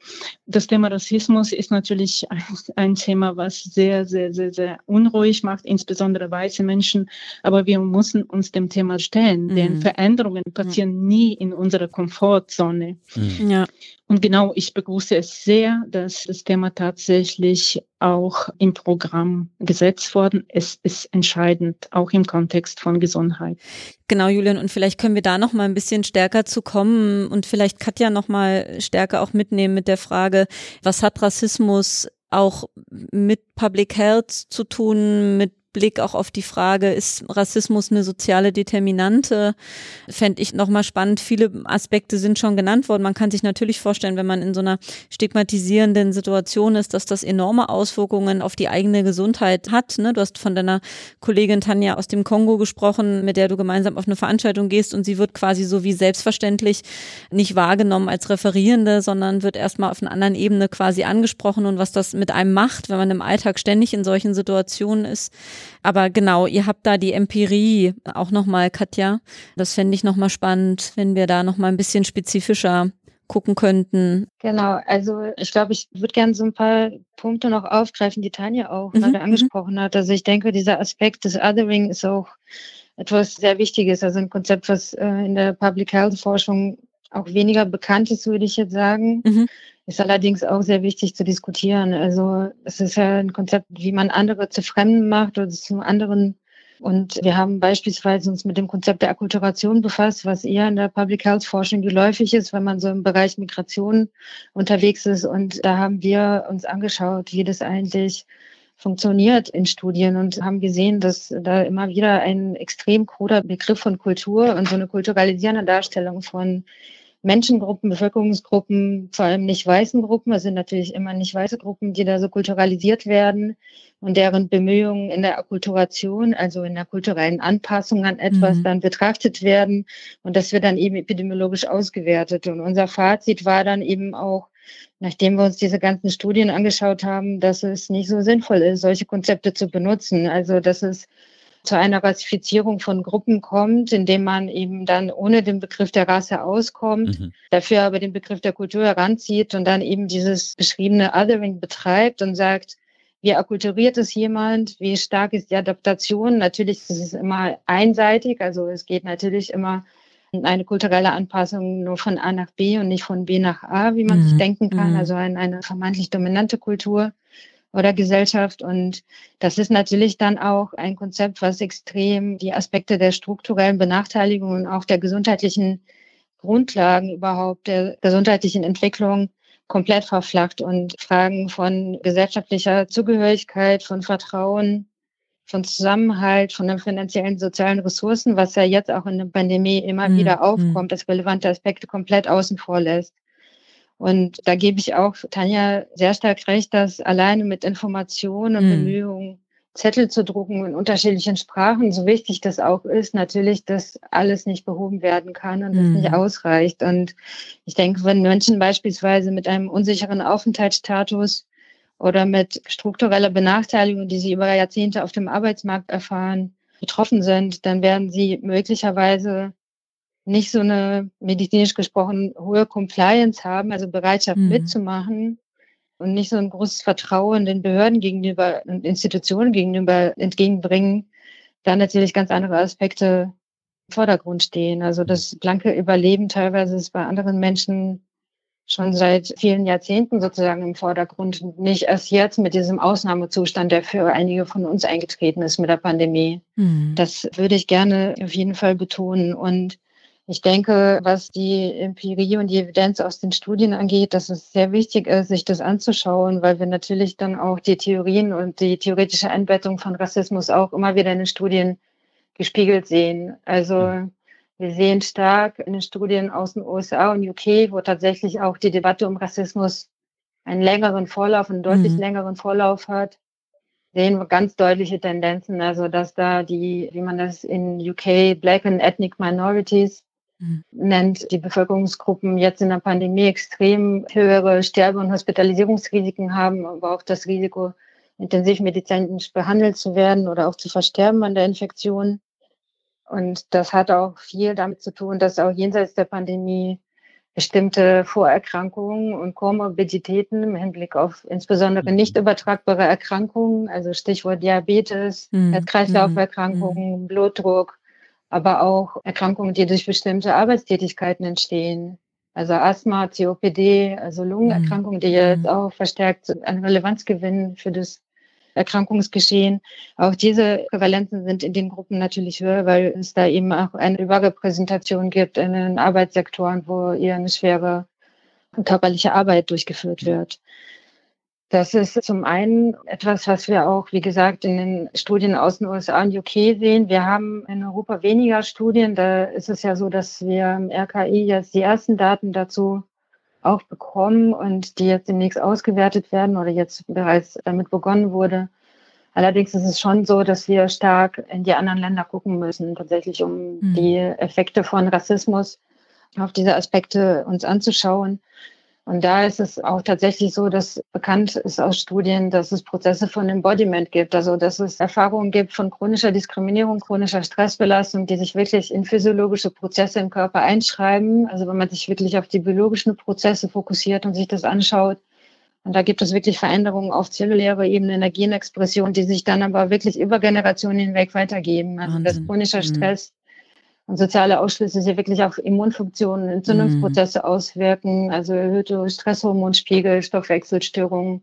Das Thema Rassismus ist natürlich ein, ein Thema, was sehr, sehr, sehr, sehr unruhig macht, insbesondere weiße Menschen. Aber wir müssen uns dem Thema stellen, mhm. denn Veränderungen passieren nie in unserer Komfortzone. Mhm. Ja. Und genau, ich begrüße es sehr, dass das Thema tatsächlich auch im Programm gesetzt worden ist, ist entscheidend, auch im Kontext von Gesundheit. Genau, Julian, und vielleicht können wir da noch mal ein bisschen stärker zu kommen und vielleicht Katja noch mal stärker auch mitnehmen mit der Frage, was hat Rassismus auch mit Public Health zu tun, mit Blick auch auf die Frage, ist Rassismus eine soziale Determinante, fände ich nochmal spannend. Viele Aspekte sind schon genannt worden. Man kann sich natürlich vorstellen, wenn man in so einer stigmatisierenden Situation ist, dass das enorme Auswirkungen auf die eigene Gesundheit hat. Ne? Du hast von deiner Kollegin Tanja aus dem Kongo gesprochen, mit der du gemeinsam auf eine Veranstaltung gehst und sie wird quasi so wie selbstverständlich nicht wahrgenommen als Referierende, sondern wird erstmal auf einer anderen Ebene quasi angesprochen und was das mit einem macht, wenn man im Alltag ständig in solchen Situationen ist aber genau, ihr habt da die Empirie auch nochmal, Katja. Das fände ich nochmal spannend, wenn wir da nochmal ein bisschen spezifischer gucken könnten. Genau, also ich glaube, ich würde gerne so ein paar Punkte noch aufgreifen, die Tanja auch mhm. gerade mhm. angesprochen hat. Also ich denke, dieser Aspekt des Othering ist auch etwas sehr Wichtiges, also ein Konzept, was äh, in der Public Health Forschung auch weniger bekannt ist, würde ich jetzt sagen. Mhm. Ist allerdings auch sehr wichtig zu diskutieren. Also es ist ja ein Konzept, wie man andere zu Fremden macht oder zu anderen. Und wir haben beispielsweise uns mit dem Konzept der Akkulturation befasst, was eher in der Public Health Forschung geläufig ist, wenn man so im Bereich Migration unterwegs ist. Und da haben wir uns angeschaut, wie das eigentlich funktioniert in Studien und haben gesehen, dass da immer wieder ein extrem kruder Begriff von Kultur und so eine kulturalisierende Darstellung von Menschengruppen, Bevölkerungsgruppen, vor allem nicht weißen Gruppen, es sind natürlich immer nicht weiße Gruppen, die da so kulturalisiert werden und deren Bemühungen in der Akkulturation, also in der kulturellen Anpassung an etwas mhm. dann betrachtet werden und das wird dann eben epidemiologisch ausgewertet. Und unser Fazit war dann eben auch, nachdem wir uns diese ganzen Studien angeschaut haben, dass es nicht so sinnvoll ist, solche Konzepte zu benutzen. Also dass es zu einer Rassifizierung von Gruppen kommt, indem man eben dann ohne den Begriff der Rasse auskommt, mhm. dafür aber den Begriff der Kultur heranzieht und dann eben dieses beschriebene Othering betreibt und sagt, wie akkulturiert ist jemand, wie stark ist die Adaptation. Natürlich ist es immer einseitig, also es geht natürlich immer eine kulturelle Anpassung nur von A nach B und nicht von B nach A, wie man mhm. sich denken kann, mhm. also eine, eine vermeintlich dominante Kultur oder Gesellschaft. Und das ist natürlich dann auch ein Konzept, was extrem die Aspekte der strukturellen Benachteiligung und auch der gesundheitlichen Grundlagen überhaupt der gesundheitlichen Entwicklung komplett verflacht und Fragen von gesellschaftlicher Zugehörigkeit, von Vertrauen, von Zusammenhalt, von den finanziellen, sozialen Ressourcen, was ja jetzt auch in der Pandemie immer mhm. wieder aufkommt, als relevante Aspekte komplett außen vor lässt. Und da gebe ich auch Tanja sehr stark recht, dass alleine mit Informationen und mhm. Bemühungen Zettel zu drucken in unterschiedlichen Sprachen, so wichtig das auch ist, natürlich, dass alles nicht behoben werden kann und das mhm. nicht ausreicht. Und ich denke, wenn Menschen beispielsweise mit einem unsicheren Aufenthaltsstatus oder mit struktureller Benachteiligung, die sie über Jahrzehnte auf dem Arbeitsmarkt erfahren, betroffen sind, dann werden sie möglicherweise nicht so eine medizinisch gesprochen hohe Compliance haben, also Bereitschaft mhm. mitzumachen und nicht so ein großes Vertrauen den Behörden gegenüber und Institutionen gegenüber entgegenbringen, da natürlich ganz andere Aspekte im Vordergrund stehen. Also das blanke Überleben teilweise ist bei anderen Menschen schon seit vielen Jahrzehnten sozusagen im Vordergrund und nicht erst jetzt mit diesem Ausnahmezustand, der für einige von uns eingetreten ist mit der Pandemie. Mhm. Das würde ich gerne auf jeden Fall betonen. Und ich denke, was die Empirie und die Evidenz aus den Studien angeht, dass es sehr wichtig ist, sich das anzuschauen, weil wir natürlich dann auch die Theorien und die theoretische Einbettung von Rassismus auch immer wieder in den Studien gespiegelt sehen. Also wir sehen stark in den Studien aus den USA und UK, wo tatsächlich auch die Debatte um Rassismus einen längeren Vorlauf, einen deutlich mhm. längeren Vorlauf hat, sehen wir ganz deutliche Tendenzen. Also, dass da die, wie man das in UK Black and Ethnic Minorities mhm. nennt, die Bevölkerungsgruppen jetzt in der Pandemie extrem höhere Sterbe- und Hospitalisierungsrisiken haben, aber auch das Risiko, intensivmedizinisch behandelt zu werden oder auch zu versterben an der Infektion. Und das hat auch viel damit zu tun, dass auch jenseits der Pandemie bestimmte Vorerkrankungen und Komorbiditäten im Hinblick auf insbesondere mhm. nicht übertragbare Erkrankungen, also Stichwort Diabetes, mhm. Kreislauferkrankungen, mhm. Blutdruck, aber auch Erkrankungen, die durch bestimmte Arbeitstätigkeiten entstehen. Also Asthma, COPD, also Lungenerkrankungen, die jetzt mhm. auch verstärkt an Relevanz gewinnen für das Erkrankungsgeschehen. Auch diese Prävalenzen sind in den Gruppen natürlich höher, weil es da eben auch eine Überrepräsentation gibt in den Arbeitssektoren, wo eher eine schwere körperliche Arbeit durchgeführt wird. Das ist zum einen etwas, was wir auch, wie gesagt, in den Studien aus den USA und UK sehen. Wir haben in Europa weniger Studien. Da ist es ja so, dass wir im RKI jetzt die ersten Daten dazu auch bekommen und die jetzt demnächst ausgewertet werden oder jetzt bereits damit begonnen wurde. Allerdings ist es schon so, dass wir stark in die anderen Länder gucken müssen, tatsächlich um mhm. die Effekte von Rassismus auf diese Aspekte uns anzuschauen. Und da ist es auch tatsächlich so, dass bekannt ist aus Studien, dass es Prozesse von Embodiment gibt, also dass es Erfahrungen gibt von chronischer Diskriminierung, chronischer Stressbelastung, die sich wirklich in physiologische Prozesse im Körper einschreiben. Also wenn man sich wirklich auf die biologischen Prozesse fokussiert und sich das anschaut. Und da gibt es wirklich Veränderungen auf zellulärer Ebene in der Genexpression, die sich dann aber wirklich über Generationen hinweg weitergeben. Also Wahnsinn. dass chronischer mhm. Stress und soziale Ausschlüsse sich wirklich auf Immunfunktionen, Entzündungsprozesse mhm. auswirken, also erhöhte Stresshormonspiegel, Stoffwechselstörungen,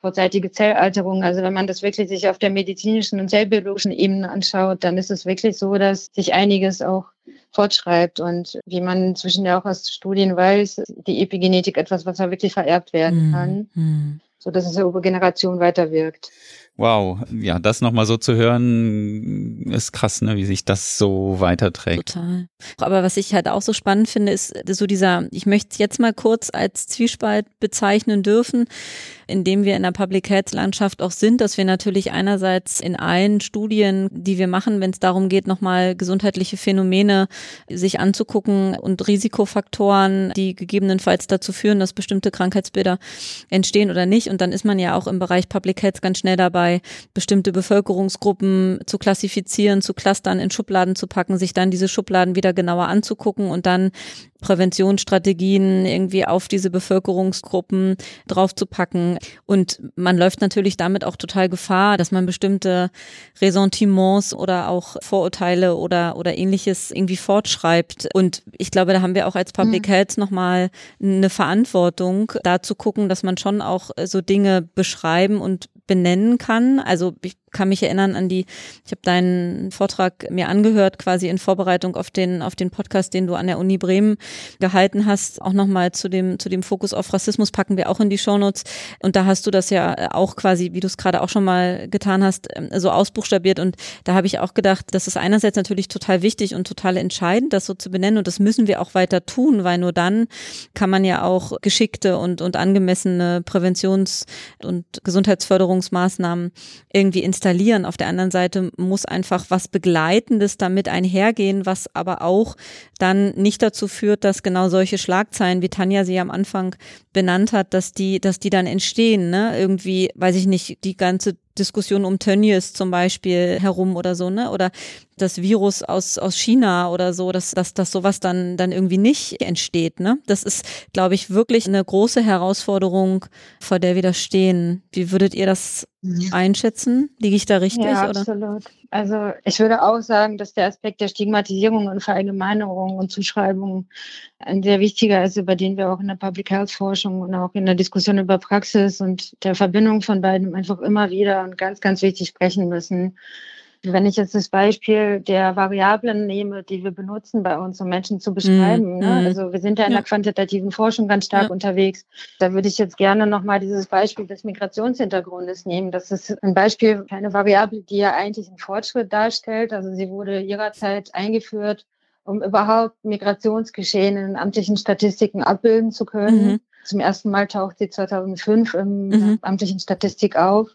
vorzeitige Zellalterung. Also wenn man das wirklich sich auf der medizinischen und zellbiologischen Ebene anschaut, dann ist es wirklich so, dass sich einiges auch fortschreibt und wie man inzwischen ja auch aus Studien weiß, die Epigenetik etwas, was da wirklich vererbt werden mhm. kann, mhm. so dass es über Generationen weiterwirkt. Wow, ja, das nochmal so zu hören, ist krass, ne, wie sich das so weiterträgt. Total. Aber was ich halt auch so spannend finde, ist so dieser, ich möchte es jetzt mal kurz als Zwiespalt bezeichnen dürfen, in dem wir in der Public Health Landschaft auch sind, dass wir natürlich einerseits in allen Studien, die wir machen, wenn es darum geht, nochmal gesundheitliche Phänomene sich anzugucken und Risikofaktoren, die gegebenenfalls dazu führen, dass bestimmte Krankheitsbilder entstehen oder nicht. Und dann ist man ja auch im Bereich Public Health ganz schnell dabei, bestimmte Bevölkerungsgruppen zu klassifizieren, zu clustern, in Schubladen zu packen, sich dann diese Schubladen wieder genauer anzugucken und dann Präventionsstrategien irgendwie auf diese Bevölkerungsgruppen draufzupacken. Und man läuft natürlich damit auch total Gefahr, dass man bestimmte Ressentiments oder auch Vorurteile oder, oder ähnliches irgendwie fortschreibt. Und ich glaube, da haben wir auch als Public mhm. Health nochmal eine Verantwortung, da zu gucken, dass man schon auch so Dinge beschreiben und benennen kann. Also ich kann mich erinnern an die, ich habe deinen Vortrag mir angehört, quasi in Vorbereitung auf den, auf den Podcast, den du an der Uni Bremen gehalten hast. Auch nochmal zu dem, zu dem Fokus auf Rassismus packen wir auch in die Shownotes. Und da hast du das ja auch quasi, wie du es gerade auch schon mal getan hast, ähm, so ausbuchstabiert. Und da habe ich auch gedacht, das ist einerseits natürlich total wichtig und total entscheidend, das so zu benennen. Und das müssen wir auch weiter tun, weil nur dann kann man ja auch geschickte und, und angemessene Präventions- und Gesundheitsförderungsmaßnahmen irgendwie installieren installieren. Auf der anderen Seite muss einfach was Begleitendes damit einhergehen, was aber auch dann nicht dazu führt, dass genau solche Schlagzeilen, wie Tanja sie am Anfang benannt hat, dass die, dass die dann entstehen, ne? Irgendwie, weiß ich nicht, die ganze Diskussion um Tönnies zum Beispiel herum oder so, ne? Oder das Virus aus, aus China oder so, dass, dass, dass sowas dann, dann irgendwie nicht entsteht, ne? Das ist, glaube ich, wirklich eine große Herausforderung, vor der wir da stehen. Wie würdet ihr das einschätzen? Liege ich da richtig? Ja, oder? Also ich würde auch sagen, dass der Aspekt der Stigmatisierung und Verallgemeinerung und Zuschreibung ein sehr wichtiger ist, über den wir auch in der Public Health Forschung und auch in der Diskussion über Praxis und der Verbindung von beiden einfach immer wieder und ganz, ganz wichtig sprechen müssen. Wenn ich jetzt das Beispiel der Variablen nehme, die wir benutzen bei uns, um Menschen zu beschreiben, mm, ne? Mhm. also wir sind ja in ja. der quantitativen Forschung ganz stark ja. unterwegs, da würde ich jetzt gerne nochmal dieses Beispiel des Migrationshintergrundes nehmen. Das ist ein Beispiel für eine Variable, die ja eigentlich einen Fortschritt darstellt. Also sie wurde ihrerzeit eingeführt, um überhaupt Migrationsgeschehen in amtlichen Statistiken abbilden zu können. Mhm. Zum ersten Mal taucht sie 2005 im mhm. amtlichen Statistik auf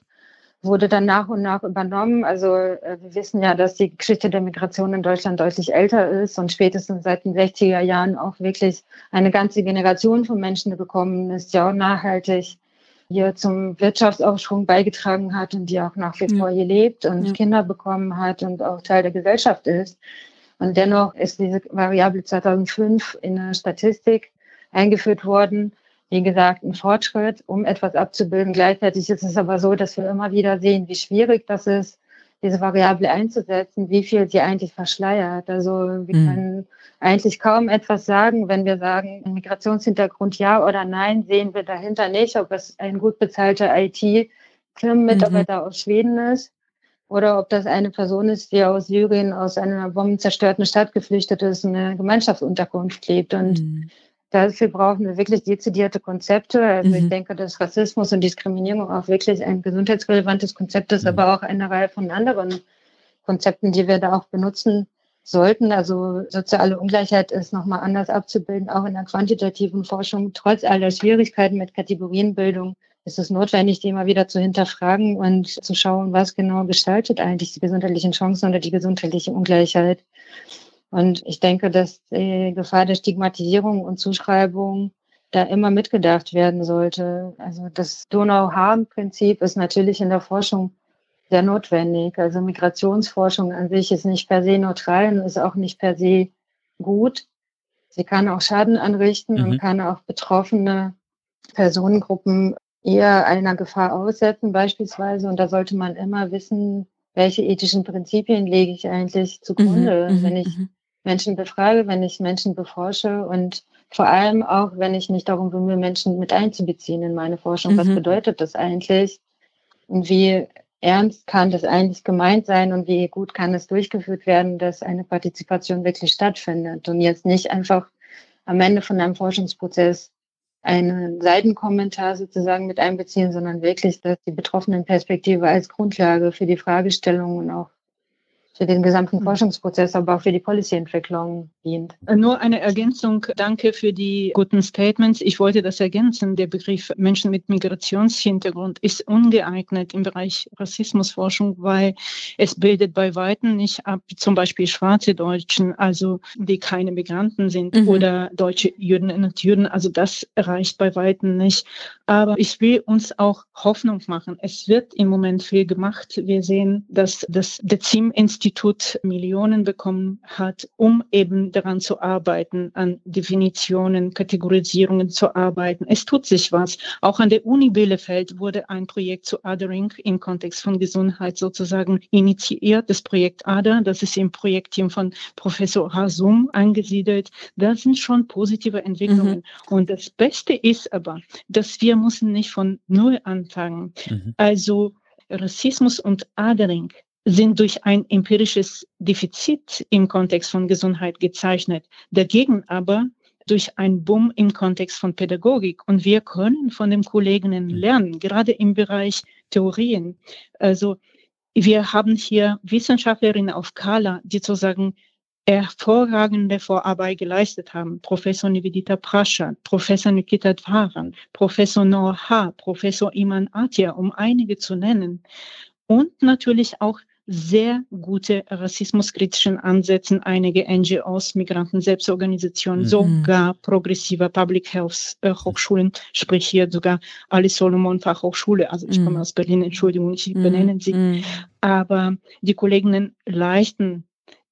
wurde dann nach und nach übernommen. Also äh, wir wissen ja, dass die Geschichte der Migration in Deutschland deutlich älter ist und spätestens seit den 60er Jahren auch wirklich eine ganze Generation von Menschen gekommen ist, die auch nachhaltig hier zum Wirtschaftsaufschwung beigetragen hat und die auch nach wie vor hier lebt und ja. Kinder bekommen hat und auch Teil der Gesellschaft ist. Und dennoch ist diese Variable 2005 in der Statistik eingeführt worden wie gesagt, ein Fortschritt, um etwas abzubilden. Gleichzeitig ist es aber so, dass wir immer wieder sehen, wie schwierig das ist, diese Variable einzusetzen, wie viel sie eigentlich verschleiert. Also wir mhm. können eigentlich kaum etwas sagen, wenn wir sagen, Migrationshintergrund ja oder nein, sehen wir dahinter nicht, ob es ein gut bezahlter IT-Mitarbeiter mhm. aus Schweden ist oder ob das eine Person ist, die aus Syrien, aus einer bombenzerstörten Stadt geflüchtet ist, und eine Gemeinschaftsunterkunft lebt. Und mhm. Dafür brauchen wir wirklich dezidierte Konzepte. Also mhm. ich denke, dass Rassismus und Diskriminierung auch wirklich ein gesundheitsrelevantes Konzept ist, mhm. aber auch eine Reihe von anderen Konzepten, die wir da auch benutzen sollten. Also soziale Ungleichheit ist nochmal anders abzubilden, auch in der quantitativen Forschung. Trotz aller Schwierigkeiten mit Kategorienbildung ist es notwendig, die immer wieder zu hinterfragen und zu schauen, was genau gestaltet eigentlich die gesundheitlichen Chancen oder die gesundheitliche Ungleichheit. Und ich denke, dass die Gefahr der Stigmatisierung und Zuschreibung da immer mitgedacht werden sollte. Also das Donau-Hahn-Prinzip ist natürlich in der Forschung sehr notwendig. Also Migrationsforschung an sich ist nicht per se neutral und ist auch nicht per se gut. Sie kann auch Schaden anrichten mhm. und kann auch betroffene Personengruppen eher einer Gefahr aussetzen beispielsweise. Und da sollte man immer wissen, welche ethischen Prinzipien lege ich eigentlich zugrunde, mhm, mhm wenn ich mhm. Menschen befrage, wenn ich Menschen beforsche und vor allem auch, wenn ich mich darum bemühe, Menschen mit einzubeziehen in meine Forschung. Mhm. Was bedeutet das eigentlich? Und wie ernst kann das eigentlich gemeint sein und wie gut kann es durchgeführt werden, dass eine Partizipation wirklich stattfindet und jetzt nicht einfach am Ende von einem Forschungsprozess einen Seitenkommentar sozusagen mit einbeziehen, sondern wirklich, dass die betroffenen Perspektive als Grundlage für die Fragestellung und auch für den gesamten hm. Forschungsprozess, aber auch für die Policyentwicklung dient. Äh, nur eine Ergänzung. Danke für die guten Statements. Ich wollte das ergänzen. Der Begriff Menschen mit Migrationshintergrund ist ungeeignet im Bereich Rassismusforschung, weil es bildet bei Weitem nicht ab, zum Beispiel schwarze Deutschen, also die keine Migranten sind mhm. oder deutsche Jüdinnen und Juden. Also das erreicht bei Weitem nicht. Aber ich will uns auch Hoffnung machen. Es wird im Moment viel gemacht. Wir sehen, dass das Dezim-Institut Millionen bekommen hat, um eben daran zu arbeiten, an Definitionen, Kategorisierungen zu arbeiten. Es tut sich was. Auch an der Uni Bielefeld wurde ein Projekt zu Othering im Kontext von Gesundheit sozusagen initiiert. Das Projekt ADA, das ist im Projektteam von Professor Hasum angesiedelt. Das sind schon positive Entwicklungen. Mhm. Und das Beste ist aber, dass wir müssen nicht von Null anfangen. Mhm. Also Rassismus und Adering sind durch ein empirisches Defizit im Kontext von Gesundheit gezeichnet. Dagegen aber durch ein Boom im Kontext von Pädagogik. Und wir können von den Kolleginnen mhm. lernen, gerade im Bereich Theorien. Also wir haben hier Wissenschaftlerinnen auf Kala, die sozusagen hervorragende Vorarbeit geleistet haben. Professor Nivedita Prascha, Professor Nikita Dvaran, Professor Noah H., Professor Iman Atya, um einige zu nennen. und natürlich auch sehr gute rassismuskritischen Ansätzen einige NGOs, Migranten-Selbstorganisationen, mhm. sogar progressiver Public Health äh, Hochschulen, sprich hier sogar Alice Solomon Fachhochschule, also ich mhm. komme aus Berlin, Entschuldigung, ich mhm. benenne sie, mhm. aber die Kolleginnen leisten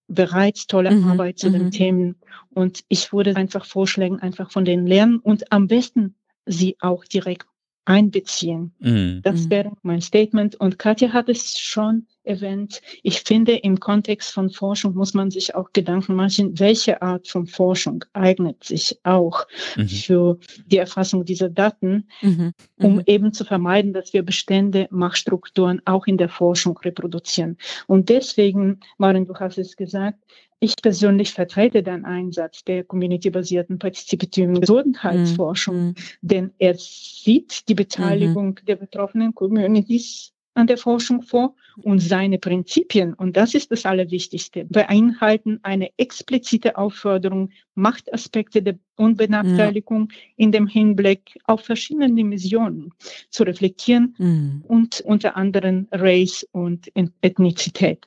bereits tolle mhm. Arbeit zu den mhm. Themen und ich würde einfach vorschlagen, einfach von denen lernen und am besten sie auch direkt einbeziehen. Mhm. Das wäre mein Statement. Und Katja hat es schon erwähnt. Ich finde, im Kontext von Forschung muss man sich auch Gedanken machen, welche Art von Forschung eignet sich auch mhm. für die Erfassung dieser Daten, mhm. um mhm. eben zu vermeiden, dass wir bestände Machtstrukturen auch in der Forschung reproduzieren. Und deswegen, Maren, du hast es gesagt, ich persönlich vertrete den Einsatz der community-basierten partizipativen Gesundheitsforschung, mhm. denn er sieht die Beteiligung mhm. der betroffenen Communities an der Forschung vor und seine Prinzipien, und das ist das Allerwichtigste, beinhalten eine explizite Aufforderung, Machtaspekte der Unbenachteiligung ja. in dem Hinblick auf verschiedene Dimensionen zu reflektieren mhm. und unter anderem Race und Ethnizität.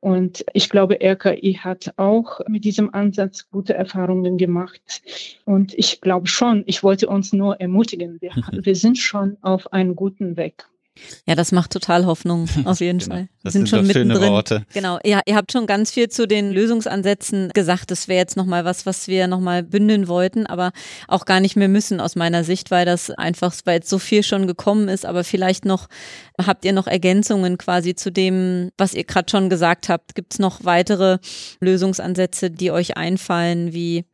Und ich glaube, RKI hat auch mit diesem Ansatz gute Erfahrungen gemacht. Und ich glaube schon, ich wollte uns nur ermutigen, wir, wir sind schon auf einem guten Weg. Ja, das macht total Hoffnung, auf jeden genau. Fall. Das sind, sind schon schöne Worte. Genau. Ja, ihr habt schon ganz viel zu den Lösungsansätzen gesagt. Das wäre jetzt nochmal was, was wir nochmal bündeln wollten, aber auch gar nicht mehr müssen aus meiner Sicht, weil das einfach, weil jetzt so viel schon gekommen ist. Aber vielleicht noch, habt ihr noch Ergänzungen quasi zu dem, was ihr gerade schon gesagt habt? Gibt es noch weitere Lösungsansätze, die euch einfallen? Wie,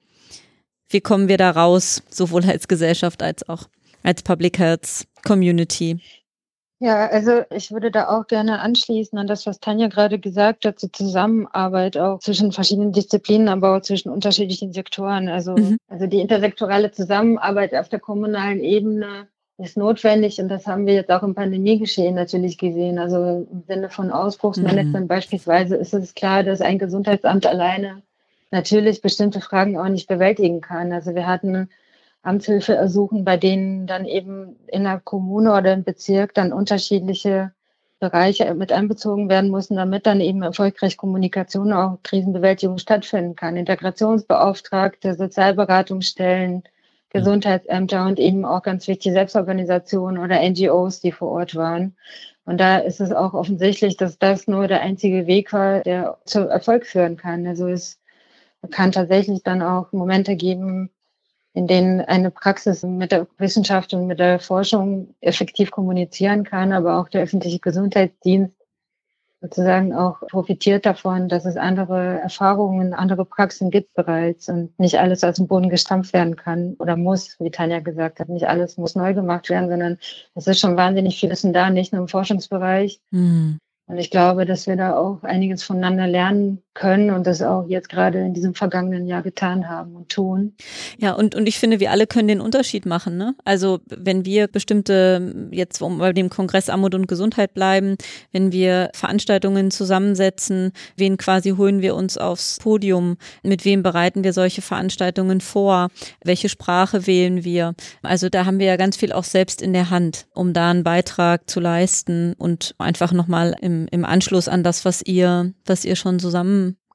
wie kommen wir da raus, sowohl als Gesellschaft als auch als Public Health Community? Ja, also ich würde da auch gerne anschließen an das, was Tanja gerade gesagt hat, zur Zusammenarbeit auch zwischen verschiedenen Disziplinen, aber auch zwischen unterschiedlichen Sektoren. Also, mhm. also die intersektorale Zusammenarbeit auf der kommunalen Ebene ist notwendig und das haben wir jetzt auch im Pandemiegeschehen natürlich gesehen. Also im Sinne von Ausbruchsmanagement mhm. beispielsweise ist es klar, dass ein Gesundheitsamt alleine natürlich bestimmte Fragen auch nicht bewältigen kann. Also wir hatten Amtshilfe ersuchen, bei denen dann eben in der Kommune oder im Bezirk dann unterschiedliche Bereiche mit einbezogen werden müssen, damit dann eben erfolgreich Kommunikation, auch Krisenbewältigung stattfinden kann. Integrationsbeauftragte, Sozialberatungsstellen, Gesundheitsämter und eben auch ganz wichtige Selbstorganisationen oder NGOs, die vor Ort waren. Und da ist es auch offensichtlich, dass das nur der einzige Weg war, der zu Erfolg führen kann. Also es kann tatsächlich dann auch Momente geben, in denen eine Praxis mit der Wissenschaft und mit der Forschung effektiv kommunizieren kann, aber auch der öffentliche Gesundheitsdienst sozusagen auch profitiert davon, dass es andere Erfahrungen, andere Praxen gibt bereits und nicht alles aus dem Boden gestampft werden kann oder muss, wie Tanja gesagt hat. Nicht alles muss neu gemacht werden, sondern es ist schon wahnsinnig viel Wissen da, nicht nur im Forschungsbereich, mhm. Und ich glaube, dass wir da auch einiges voneinander lernen können und das auch jetzt gerade in diesem vergangenen Jahr getan haben und tun. Ja, und, und ich finde, wir alle können den Unterschied machen. Ne? Also wenn wir bestimmte, jetzt um bei dem Kongress Armut und Gesundheit bleiben, wenn wir Veranstaltungen zusammensetzen, wen quasi holen wir uns aufs Podium, mit wem bereiten wir solche Veranstaltungen vor, welche Sprache wählen wir. Also da haben wir ja ganz viel auch selbst in der Hand, um da einen Beitrag zu leisten und einfach nochmal im im, Anschluss an das, was ihr, was ihr schon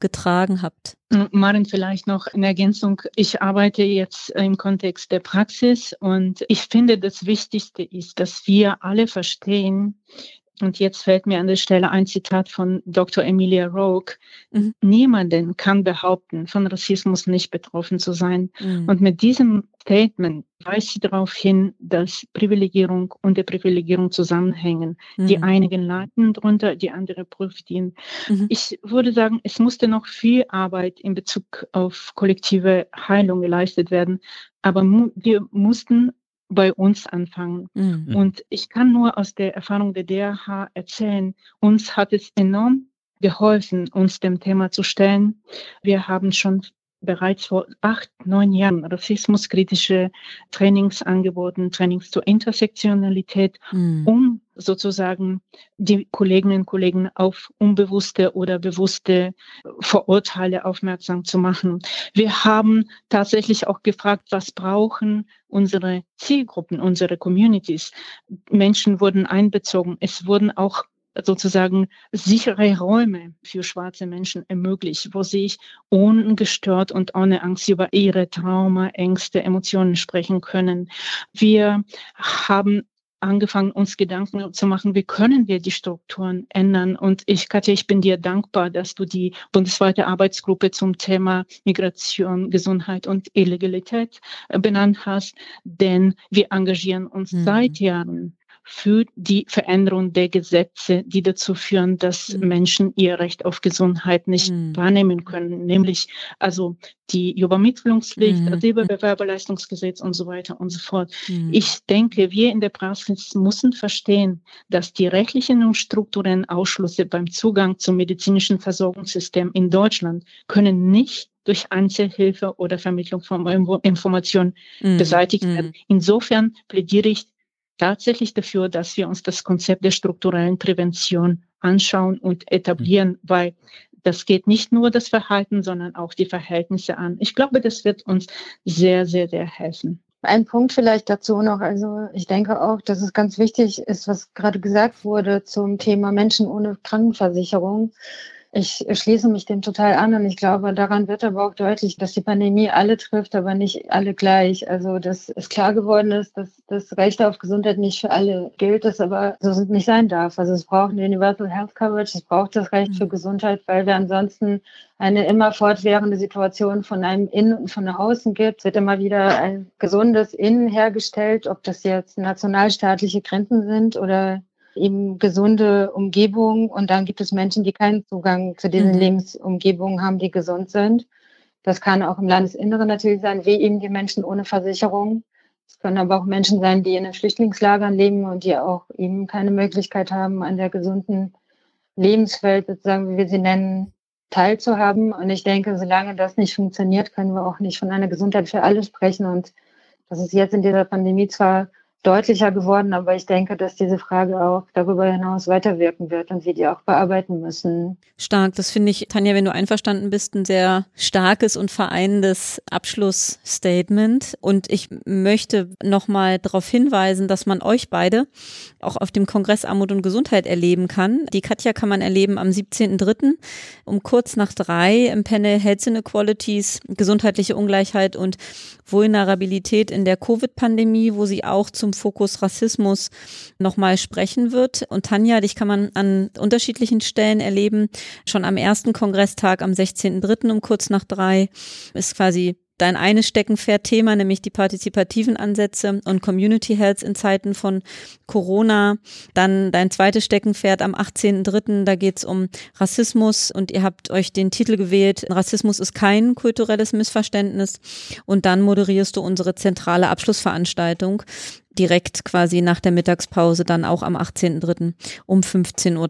zusammengetragen habt. Maren, vielleicht noch eine Ergänzung. Ich arbeite jetzt im Kontext der Praxis und ich finde, das Wichtigste ist, dass wir alle verstehen, und jetzt fällt mir an der Stelle ein Zitat von Dr. Emilia Rogue. Mhm. Niemanden kann behaupten, von Rassismus nicht betroffen zu sein. Mhm. Und mit diesem Statement weist sie darauf hin, dass Privilegierung und Deprivilegierung zusammenhängen. Mhm. Die einigen leiden drunter, die andere profitieren. Mhm. Ich würde sagen, es musste noch viel Arbeit in Bezug auf kollektive Heilung geleistet werden. Aber mu wir mussten bei uns anfangen. Mhm. Und ich kann nur aus der Erfahrung der DRH erzählen, uns hat es enorm geholfen, uns dem Thema zu stellen. Wir haben schon bereits vor acht, neun Jahren rassismuskritische Trainings angeboten, Trainings zur Intersektionalität, mhm. um sozusagen die Kolleginnen und Kollegen auf unbewusste oder bewusste Vorurteile aufmerksam zu machen. Wir haben tatsächlich auch gefragt, was brauchen unsere Zielgruppen, unsere Communities. Menschen wurden einbezogen. Es wurden auch sozusagen sichere Räume für schwarze Menschen ermöglicht, wo sie ungestört und ohne Angst über ihre Trauma, Ängste, Emotionen sprechen können. Wir haben angefangen, uns Gedanken zu machen, wie können wir die Strukturen ändern. Und ich, Katja, ich bin dir dankbar, dass du die bundesweite Arbeitsgruppe zum Thema Migration, Gesundheit und Illegalität äh, benannt hast, denn wir engagieren uns mhm. seit Jahren für die Veränderung der Gesetze, die dazu führen, dass mhm. Menschen ihr Recht auf Gesundheit nicht mhm. wahrnehmen können, nämlich also die Übermittlungspflicht, mhm. das Silberbewerberleistungsgesetz und so weiter und so fort. Mhm. Ich denke, wir in der Praxis müssen verstehen, dass die rechtlichen und strukturellen Ausschlüsse beim Zugang zum medizinischen Versorgungssystem in Deutschland können nicht durch Einzelhilfe oder Vermittlung von Informationen mhm. beseitigt werden. Mhm. Insofern plädiere ich tatsächlich dafür, dass wir uns das Konzept der strukturellen Prävention anschauen und etablieren, mhm. weil das geht nicht nur das Verhalten, sondern auch die Verhältnisse an. Ich glaube, das wird uns sehr, sehr, sehr helfen. Ein Punkt vielleicht dazu noch. Also ich denke auch, dass es ganz wichtig ist, was gerade gesagt wurde zum Thema Menschen ohne Krankenversicherung. Ich schließe mich dem total an und ich glaube, daran wird aber auch deutlich, dass die Pandemie alle trifft, aber nicht alle gleich. Also, dass es klar geworden ist, dass das Recht auf Gesundheit nicht für alle gilt, das aber so nicht sein darf. Also, es braucht eine Universal Health Coverage, es braucht das Recht für mhm. Gesundheit, weil wir ansonsten eine immer fortwährende Situation von einem Innen und von außen gibt. Es wird immer wieder ein gesundes Innen hergestellt, ob das jetzt nationalstaatliche Grenzen sind oder eben gesunde Umgebung und dann gibt es Menschen, die keinen Zugang zu diesen mhm. Lebensumgebungen haben, die gesund sind. Das kann auch im Landesinneren natürlich sein, wie eben die Menschen ohne Versicherung. Es können aber auch Menschen sein, die in den Flüchtlingslagern leben und die auch eben keine Möglichkeit haben, an der gesunden Lebenswelt, sozusagen, wie wir sie nennen, teilzuhaben. Und ich denke, solange das nicht funktioniert, können wir auch nicht von einer Gesundheit für alle sprechen. Und das ist jetzt in dieser Pandemie zwar deutlicher geworden, aber ich denke, dass diese Frage auch darüber hinaus weiterwirken wird und wir die auch bearbeiten müssen. Stark, das finde ich, Tanja, wenn du einverstanden bist, ein sehr starkes und vereinendes Abschlussstatement. Und ich möchte nochmal darauf hinweisen, dass man euch beide auch auf dem Kongress Armut und Gesundheit erleben kann. Die Katja kann man erleben am 17.03. um kurz nach drei im Panel Health Inequalities, gesundheitliche Ungleichheit und Vulnerabilität in der Covid-Pandemie, wo sie auch zum Fokus Rassismus nochmal sprechen wird. Und Tanja, dich kann man an unterschiedlichen Stellen erleben. Schon am ersten Kongresstag am 16.03. um kurz nach drei ist quasi dein eines Steckenpferd-Thema, nämlich die partizipativen Ansätze und Community Health in Zeiten von Corona. Dann dein zweites Steckenpferd am 18.03., da geht es um Rassismus und ihr habt euch den Titel gewählt, Rassismus ist kein kulturelles Missverständnis. Und dann moderierst du unsere zentrale Abschlussveranstaltung direkt quasi nach der Mittagspause, dann auch am 18.03. um 15.30 Uhr.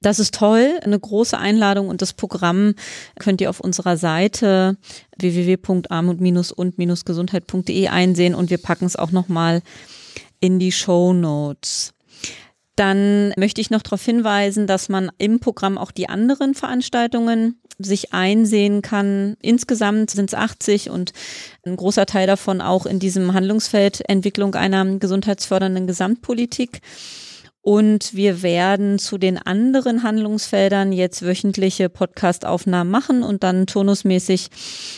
Das ist toll, eine große Einladung und das Programm könnt ihr auf unserer Seite www.armut-und-gesundheit.de einsehen und wir packen es auch nochmal in die Show Notes. Dann möchte ich noch darauf hinweisen, dass man im Programm auch die anderen Veranstaltungen sich einsehen kann. Insgesamt sind es 80 und ein großer Teil davon auch in diesem Handlungsfeld Entwicklung einer gesundheitsfördernden Gesamtpolitik. Und wir werden zu den anderen Handlungsfeldern jetzt wöchentliche Podcast-Aufnahmen machen und dann turnusmäßig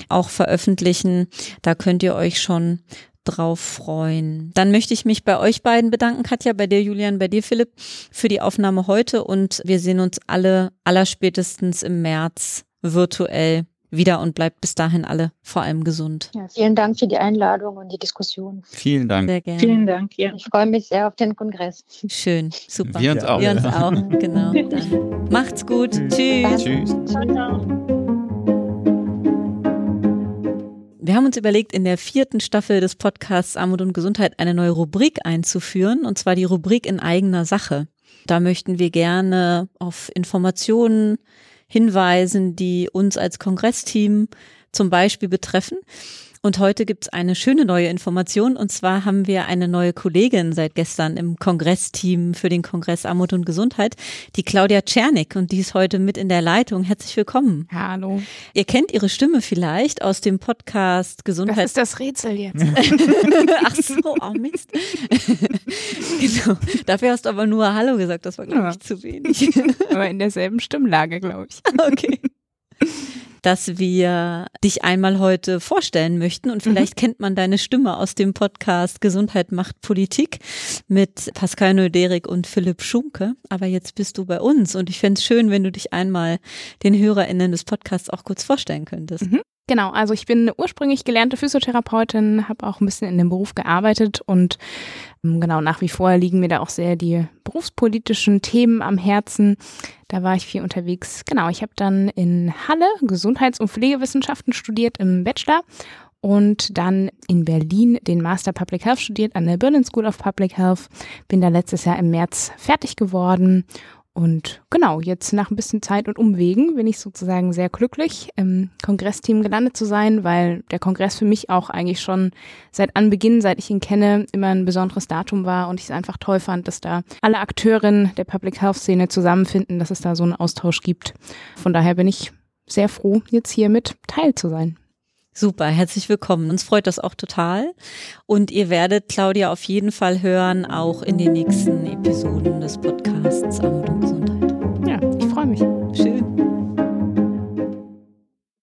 auch veröffentlichen. Da könnt ihr euch schon drauf freuen. Dann möchte ich mich bei euch beiden bedanken, Katja, bei dir, Julian, bei dir, Philipp, für die Aufnahme heute und wir sehen uns alle allerspätestens im März virtuell wieder und bleibt bis dahin alle vor allem gesund. Ja, vielen Dank für die Einladung und die Diskussion. Vielen Dank. Sehr gerne. Vielen Dank. Ja. Ich freue mich sehr auf den Kongress. Schön, super. Wir uns auch. Wir uns auch, genau. Dann macht's gut. Tschüss. Tschüss. Ciao, ciao. Wir haben uns überlegt, in der vierten Staffel des Podcasts Armut und Gesundheit eine neue Rubrik einzuführen, und zwar die Rubrik in eigener Sache. Da möchten wir gerne auf Informationen hinweisen, die uns als Kongressteam zum Beispiel betreffen. Und heute gibt's eine schöne neue Information. Und zwar haben wir eine neue Kollegin seit gestern im Kongressteam für den Kongress Armut und Gesundheit, die Claudia Czernik. Und die ist heute mit in der Leitung. Herzlich willkommen. Hallo. Ihr kennt ihre Stimme vielleicht aus dem Podcast Gesundheit. Das ist das Rätsel jetzt. Ach so, oh Mist. genau. Dafür hast du aber nur Hallo gesagt. Das war, glaube ich, ja. zu wenig. aber in derselben Stimmlage, glaube ich. Okay dass wir dich einmal heute vorstellen möchten. Und vielleicht mhm. kennt man deine Stimme aus dem Podcast Gesundheit macht Politik mit Pascal Neuderik und Philipp Schunke. Aber jetzt bist du bei uns und ich fände es schön, wenn du dich einmal den HörerInnen des Podcasts auch kurz vorstellen könntest. Mhm. Genau, also ich bin ursprünglich gelernte Physiotherapeutin, habe auch ein bisschen in dem Beruf gearbeitet und ähm, genau nach wie vor liegen mir da auch sehr die berufspolitischen Themen am Herzen. Da war ich viel unterwegs. Genau, ich habe dann in Halle Gesundheits- und Pflegewissenschaften studiert im Bachelor und dann in Berlin den Master Public Health studiert an der Berlin School of Public Health. Bin da letztes Jahr im März fertig geworden und genau, jetzt nach ein bisschen Zeit und Umwegen bin ich sozusagen sehr glücklich, im Kongressteam gelandet zu sein, weil der Kongress für mich auch eigentlich schon seit Anbeginn, seit ich ihn kenne, immer ein besonderes Datum war und ich es einfach toll fand, dass da alle Akteurinnen der Public Health Szene zusammenfinden, dass es da so einen Austausch gibt. Von daher bin ich sehr froh, jetzt hier mit teil zu sein. Super, herzlich willkommen. Uns freut das auch total. Und ihr werdet Claudia auf jeden Fall hören, auch in den nächsten Episoden des Podcasts Amt